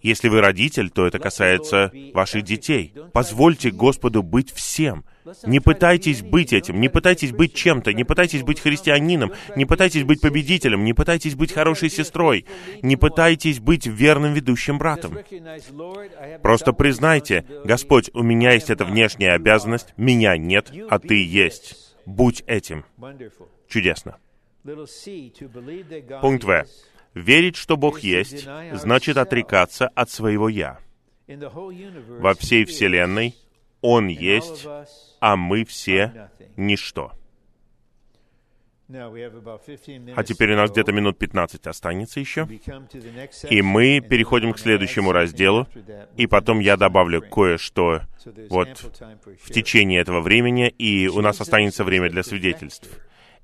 Если вы родитель, то это касается ваших детей. Позвольте Господу быть всем. Не пытайтесь быть этим, не пытайтесь быть чем-то, не пытайтесь быть христианином, не пытайтесь быть победителем, не пытайтесь быть хорошей сестрой, не пытайтесь быть верным ведущим братом. Просто признайте, Господь, у меня есть эта внешняя обязанность, меня нет, а Ты есть. Будь этим. Чудесно. Пункт В. Верить, что Бог есть, значит отрекаться от своего «я». Во всей Вселенной Он есть, а мы все — ничто. А теперь у нас где-то минут 15 останется еще. И мы переходим к следующему разделу, и потом я добавлю кое-что вот в течение этого времени, и у нас останется время для свидетельств.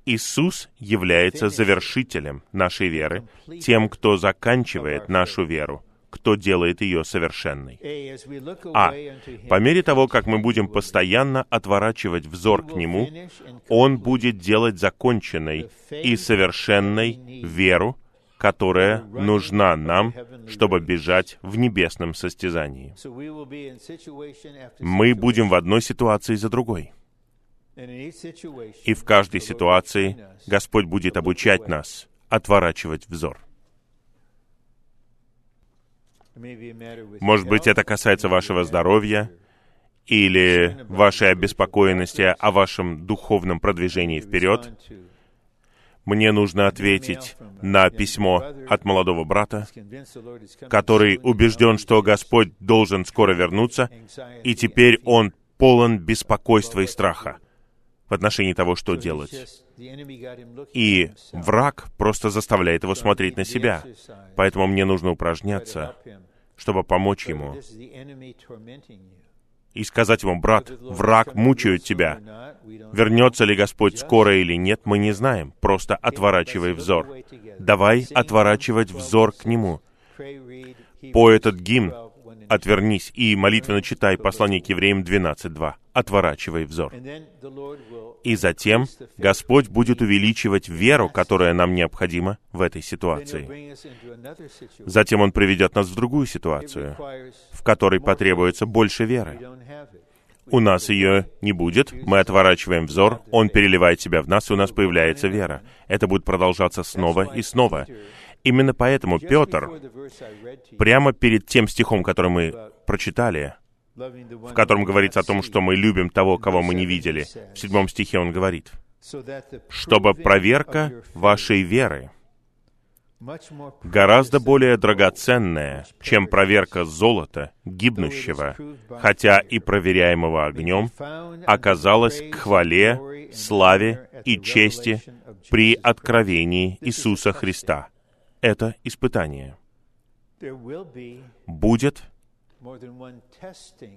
Иисус является завершителем нашей веры, тем, кто заканчивает нашу веру кто делает ее совершенной. А. По мере того, как мы будем постоянно отворачивать взор к Нему, Он будет делать законченной и совершенной веру, которая нужна нам, чтобы бежать в небесном состязании. Мы будем в одной ситуации за другой. И в каждой ситуации Господь будет обучать нас отворачивать взор. Может быть, это касается вашего здоровья или вашей обеспокоенности о вашем духовном продвижении вперед. Мне нужно ответить на письмо от молодого брата, который убежден, что Господь должен скоро вернуться, и теперь он полон беспокойства и страха в отношении того, что делать. И враг просто заставляет его смотреть на себя. Поэтому мне нужно упражняться, чтобы помочь ему. И сказать ему, брат, враг мучает тебя. Вернется ли Господь скоро или нет, мы не знаем. Просто отворачивай взор. Давай отворачивать взор к Нему. По этот гимн «Отвернись» и молитвенно читай послание к евреям 12.2. Отворачивай взор. И затем Господь будет увеличивать веру, которая нам необходима в этой ситуации. Затем Он приведет нас в другую ситуацию, в которой потребуется больше веры. У нас ее не будет, мы отворачиваем взор, Он переливает себя в нас, и у нас появляется вера. Это будет продолжаться снова и снова. Именно поэтому Петр, прямо перед тем стихом, который мы прочитали, в котором говорится о том, что мы любим того, кого мы не видели, в седьмом стихе он говорит, чтобы проверка вашей веры, гораздо более драгоценная, чем проверка золота, гибнущего, хотя и проверяемого огнем, оказалась к хвале, славе и чести при откровении Иисуса Христа, это испытание. Будет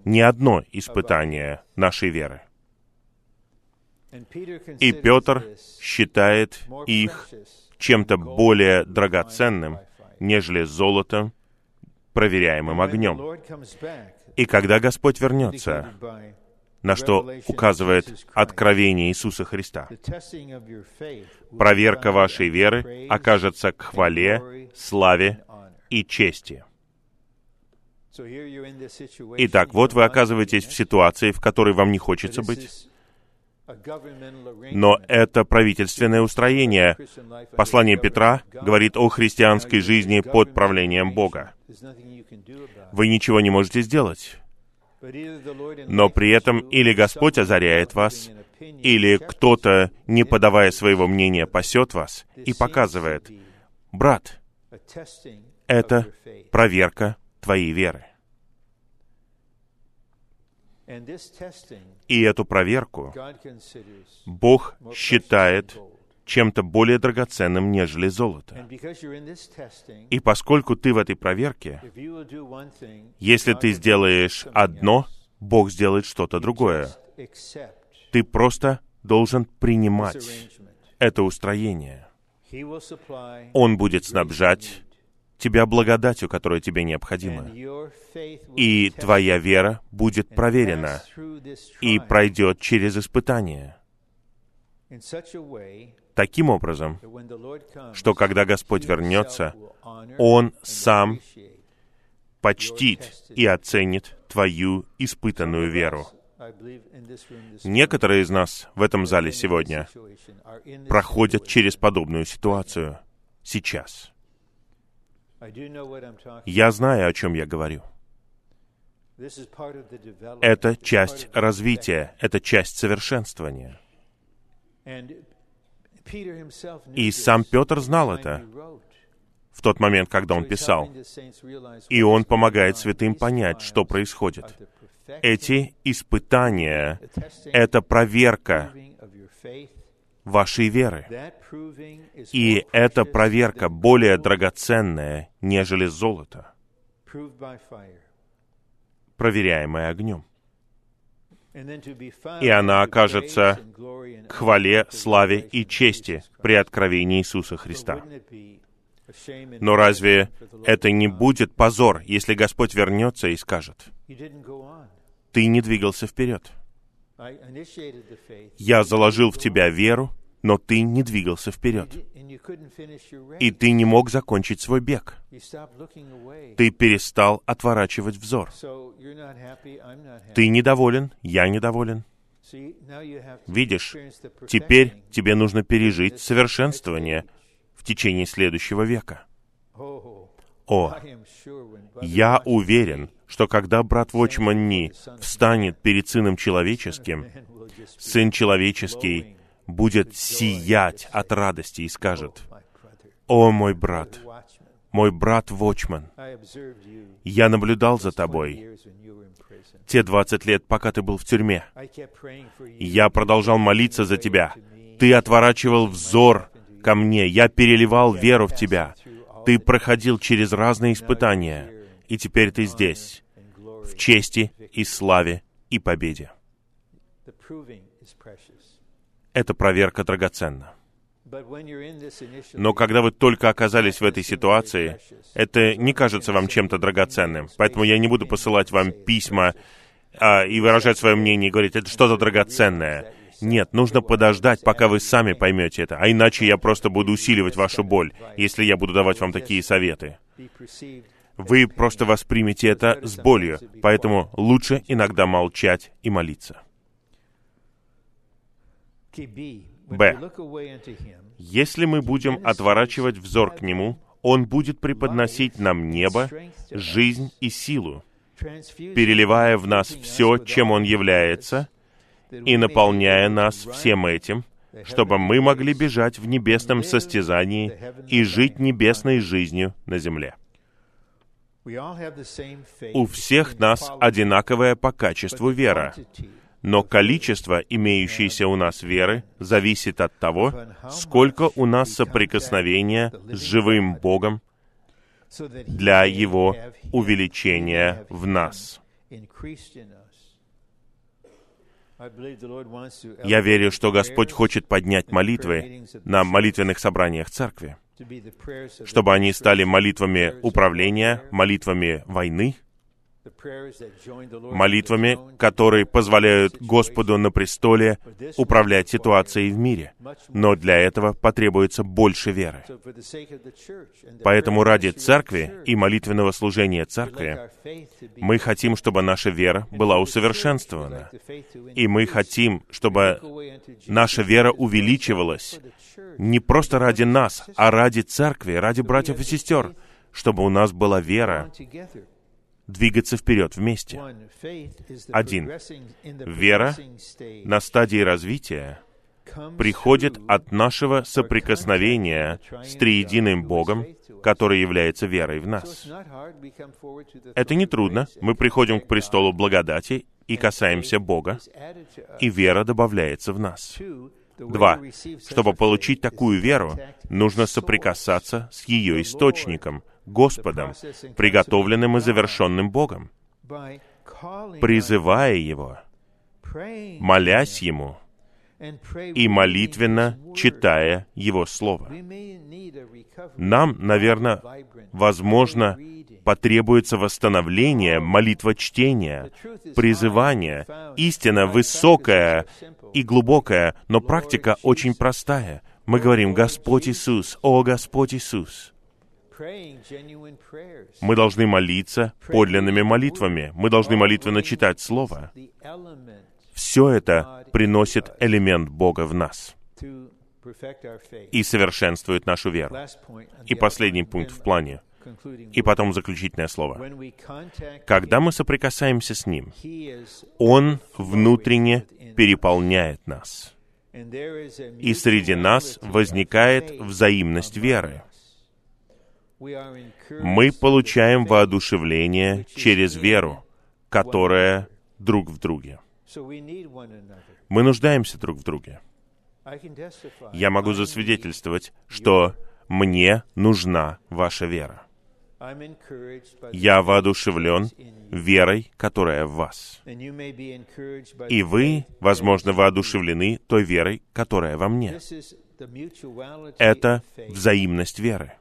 не одно испытание нашей веры. И Петр считает их чем-то более драгоценным, нежели золото, проверяемым огнем. И когда Господь вернется, на что указывает откровение Иисуса Христа. Проверка вашей веры окажется к хвале, славе и чести. Итак, вот вы оказываетесь в ситуации, в которой вам не хочется быть. Но это правительственное устроение. Послание Петра говорит о христианской жизни под правлением Бога. Вы ничего не можете сделать. Но при этом или Господь озаряет вас, или кто-то, не подавая своего мнения, пасет вас и показывает, брат, это проверка твоей веры. И эту проверку Бог считает чем-то более драгоценным, нежели золото. И поскольку ты в этой проверке, если ты сделаешь одно, Бог сделает что-то другое. Ты просто должен принимать это устроение. Он будет снабжать тебя благодатью, которая тебе необходима. И твоя вера будет проверена и пройдет через испытание таким образом, что когда Господь вернется, Он сам почтит и оценит твою испытанную веру. Некоторые из нас в этом зале сегодня проходят через подобную ситуацию сейчас. Я знаю, о чем я говорю. Это часть развития, это часть совершенствования. И сам Петр знал это в тот момент, когда он писал. И он помогает святым понять, что происходит. Эти испытания — это проверка вашей веры. И эта проверка более драгоценная, нежели золото, проверяемое огнем. И она окажется к хвале, славе и чести при откровении Иисуса Христа. Но разве это не будет позор, если Господь вернется и скажет. «Ты не двигался вперед. Я заложил в тебя веру, но ты не двигался вперед. И ты не мог закончить свой бег. Ты перестал отворачивать взор. Ты недоволен, я недоволен. Видишь, теперь тебе нужно пережить совершенствование в течение следующего века. О, я уверен, что когда брат Вочман Ни встанет перед Сыном Человеческим, Сын Человеческий будет сиять от радости и скажет, «О, мой брат, мой брат Вочман, я наблюдал за 20 тобой те 20 лет, пока ты был в тюрьме. Я продолжал молиться за тебя. Ты отворачивал взор ко мне. Я переливал веру в тебя. Ты проходил через разные испытания. И теперь ты здесь, в чести и славе и победе. Эта проверка драгоценна. Но когда вы только оказались в этой ситуации, это не кажется вам чем-то драгоценным. Поэтому я не буду посылать вам письма а, и выражать свое мнение и говорить, это что-то драгоценное. Нет, нужно подождать, пока вы сами поймете это. А иначе я просто буду усиливать вашу боль, если я буду давать вам такие советы. Вы просто воспримете это с болью, поэтому лучше иногда молчать и молиться. Б. Если мы будем отворачивать взор к Нему, Он будет преподносить нам небо, жизнь и силу, переливая в нас все, чем Он является, и наполняя нас всем этим, чтобы мы могли бежать в небесном состязании и жить небесной жизнью на земле. У всех нас одинаковая по качеству вера, но количество имеющейся у нас веры зависит от того, сколько у нас соприкосновения с живым Богом для Его увеличения в нас. Я верю, что Господь хочет поднять молитвы на молитвенных собраниях церкви, чтобы они стали молитвами управления, молитвами войны, молитвами, которые позволяют. Господу на престоле управлять ситуацией в мире. Но для этого потребуется больше веры. Поэтому ради церкви и молитвенного служения церкви мы хотим, чтобы наша вера была усовершенствована. И мы хотим, чтобы наша вера увеличивалась не просто ради нас, а ради церкви, ради братьев и сестер, чтобы у нас была вера. Двигаться вперед вместе. Один. Вера На стадии развития приходит от нашего соприкосновения с триединым Богом, который является верой в нас. Это не трудно. Мы приходим к престолу благодати и касаемся Бога, и вера добавляется в нас. Два. Чтобы получить такую веру, нужно соприкасаться с ее источником, Господом, приготовленным и завершенным Богом, призывая Его, молясь Ему и молитвенно читая Его Слово. Нам, наверное, возможно, потребуется восстановление, молитва чтения, призывание. Истина высокая и глубокая, но практика очень простая. Мы говорим «Господь Иисус, о Господь Иисус». Мы должны молиться подлинными молитвами. Мы должны молитвенно читать Слово. Все это приносит элемент Бога в нас и совершенствует нашу веру. И последний пункт в плане. И потом заключительное слово. Когда мы соприкасаемся с Ним, Он внутренне переполняет нас. И среди нас возникает взаимность веры. Мы получаем воодушевление через веру, которая друг в друге. Мы нуждаемся друг в друге. Я могу засвидетельствовать, что мне нужна ваша вера. Я воодушевлен верой, которая в вас. И вы, возможно, воодушевлены той верой, которая во мне. Это взаимность веры.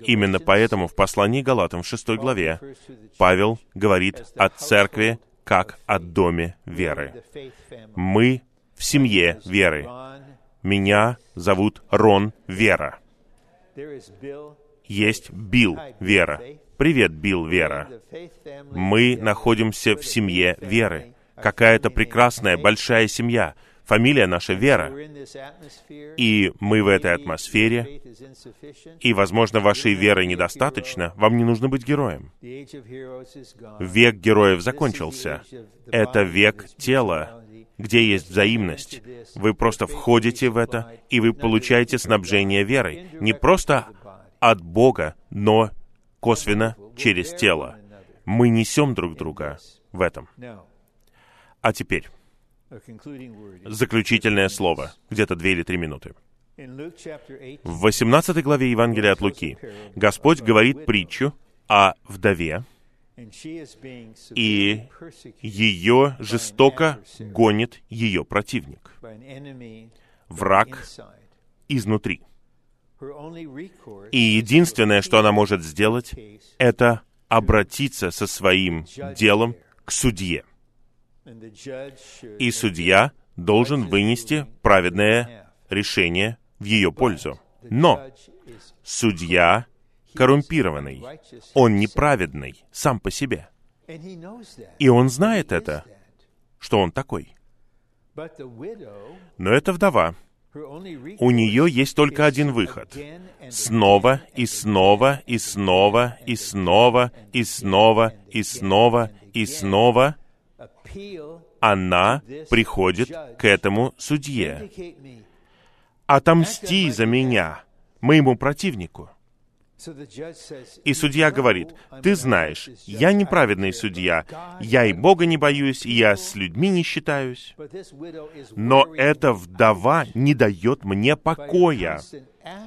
Именно поэтому в послании Галатам в 6 главе Павел говорит о церкви как о доме веры. Мы в семье веры. Меня зовут Рон Вера. Есть Билл Вера. Привет, Билл Вера. Мы находимся в семье веры. Какая-то прекрасная большая семья. Фамилия наша Вера. И мы в этой атмосфере. И, возможно, вашей веры недостаточно. Вам не нужно быть героем. Век героев закончился. Это век тела, где есть взаимность. Вы просто входите в это, и вы получаете снабжение верой. Не просто от Бога, но косвенно через тело. Мы несем друг друга в этом. А теперь, заключительное слово, где-то две или три минуты. В 18 главе Евангелия от Луки Господь говорит притчу о вдове, и ее жестоко гонит ее противник, враг изнутри. И единственное, что она может сделать, это обратиться со своим делом к судье. И судья должен вынести праведное решение в ее пользу. Но судья коррумпированный, он неправедный сам по себе. И он знает это, что он такой. Но эта вдова, у нее есть только один выход. Снова и снова и снова и снова и снова и снова и снова она приходит к этому судье. «Отомсти за меня, моему противнику». И судья говорит, «Ты знаешь, я неправедный судья, я и Бога не боюсь, и я с людьми не считаюсь, но эта вдова не дает мне покоя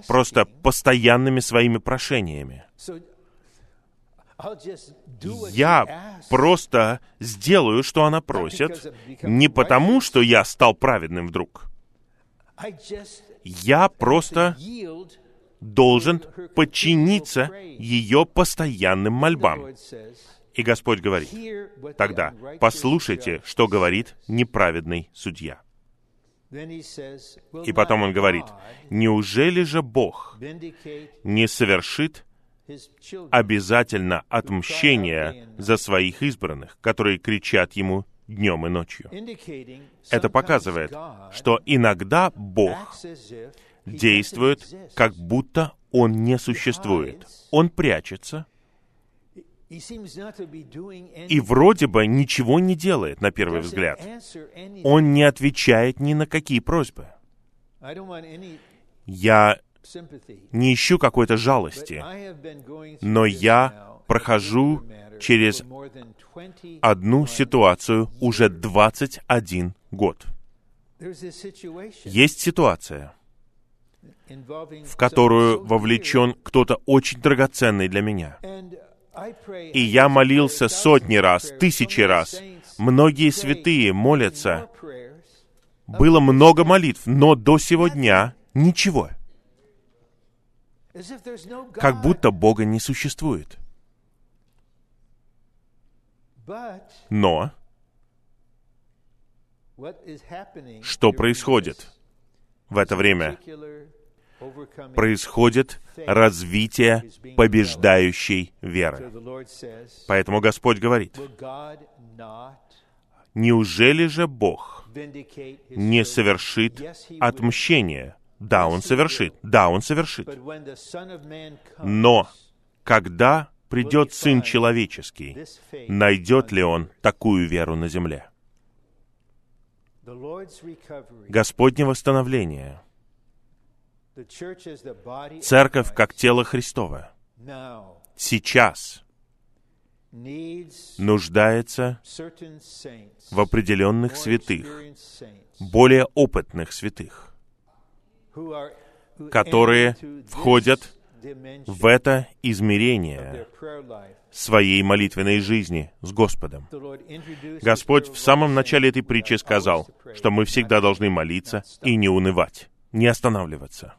просто постоянными своими прошениями. Я просто сделаю, что она просит, не потому, что я стал праведным вдруг. Я просто должен подчиниться ее постоянным мольбам. И Господь говорит, тогда послушайте, что говорит неправедный судья. И потом он говорит, неужели же Бог не совершит обязательно отмщение за своих избранных, которые кричат ему днем и ночью. Это показывает, что иногда Бог действует, как будто Он не существует. Он прячется, и вроде бы ничего не делает, на первый взгляд. Он не отвечает ни на какие просьбы. Я не ищу какой-то жалости, но я прохожу через одну ситуацию уже 21 год. Есть ситуация, в которую вовлечен кто-то очень драгоценный для меня. И я молился сотни раз, тысячи раз. Многие святые молятся. Было много молитв, но до сего дня ничего. Как будто Бога не существует. Но что происходит в это время? Происходит развитие побеждающей веры. Поэтому Господь говорит, неужели же Бог не совершит отмщение да, он совершит. Да, он совершит. Но когда придет Сын Человеческий, найдет ли он такую веру на земле? Господне восстановление. Церковь как тело Христова сейчас нуждается в определенных святых, более опытных святых, которые входят в это измерение своей молитвенной жизни с Господом. Господь в самом начале этой притчи "We are сказал, что мы всегда должны молиться not stop." и не унывать, не останавливаться.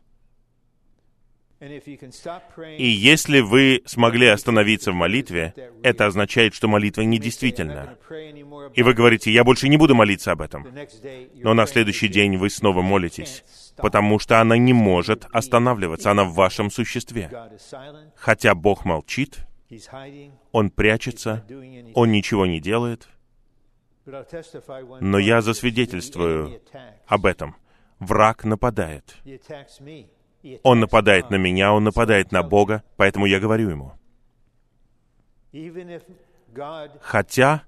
И если вы смогли остановиться в молитве, это означает, что молитва недействительна. И вы говорите, я больше не буду молиться об этом. Но на следующий день вы снова молитесь, потому что она не может останавливаться, она в вашем существе. Хотя Бог молчит, Он прячется, Он ничего не делает, но я засвидетельствую об этом. Враг нападает. Он нападает на меня, он нападает на Бога, поэтому я говорю ему. Хотя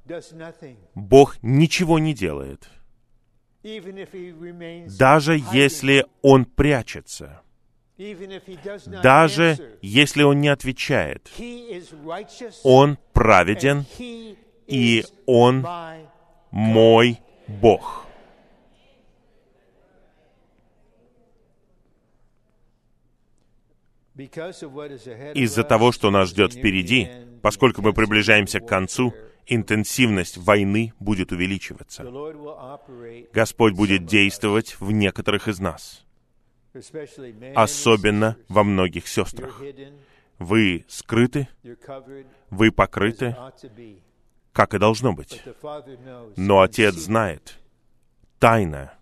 Бог ничего не делает, даже если Он прячется, даже если Он не отвечает, Он праведен, и Он мой Бог. Из-за того, что нас ждет впереди, поскольку мы приближаемся к концу, интенсивность войны будет увеличиваться. Господь будет действовать в некоторых из нас, особенно во многих сестрах. Вы скрыты, вы покрыты, как и должно быть. Но Отец знает, тайна,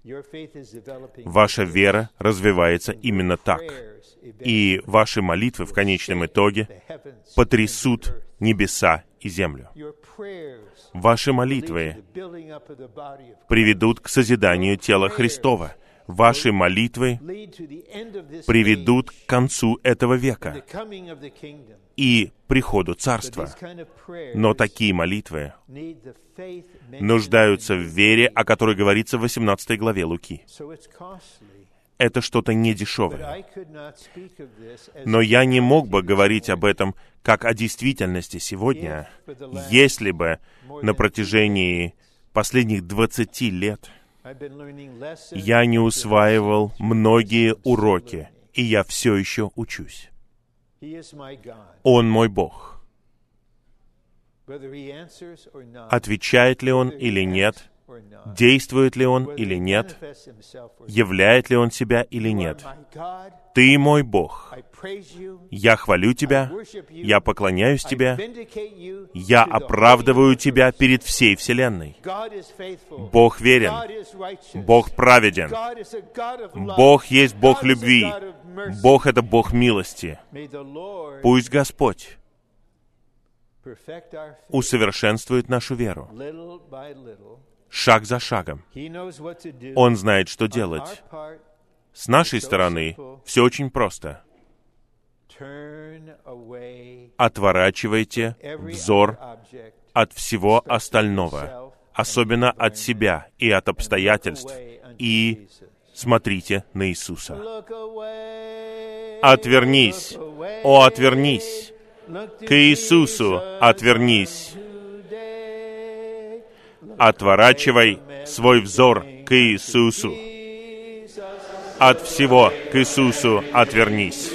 ваша вера развивается именно так. И ваши молитвы в конечном итоге потрясут небеса и землю. Ваши молитвы приведут к созиданию тела Христова. Ваши молитвы приведут к концу этого века и приходу Царства. Но такие молитвы нуждаются в вере, о которой говорится в 18 главе Луки. Это что-то недешевое. Но я не мог бы говорить об этом как о действительности сегодня, если бы на протяжении последних 20 лет я не усваивал многие уроки, и я все еще учусь. Он мой Бог. Отвечает ли Он или нет, действует ли Он или нет, являет ли Он себя или нет. Ты мой Бог. Я хвалю Тебя, я поклоняюсь Тебе, я оправдываю Тебя перед всей Вселенной. Бог верен, Бог праведен, Бог есть Бог любви, Бог — это Бог милости. Пусть Господь усовершенствует нашу веру шаг за шагом. Он знает, что делать. С нашей стороны все очень просто. Отворачивайте взор от всего остального, особенно от себя и от обстоятельств, и смотрите на Иисуса. Отвернись, о, отвернись, к Иисусу отвернись. Отворачивай свой взор к Иисусу. От всего к Иисусу отвернись.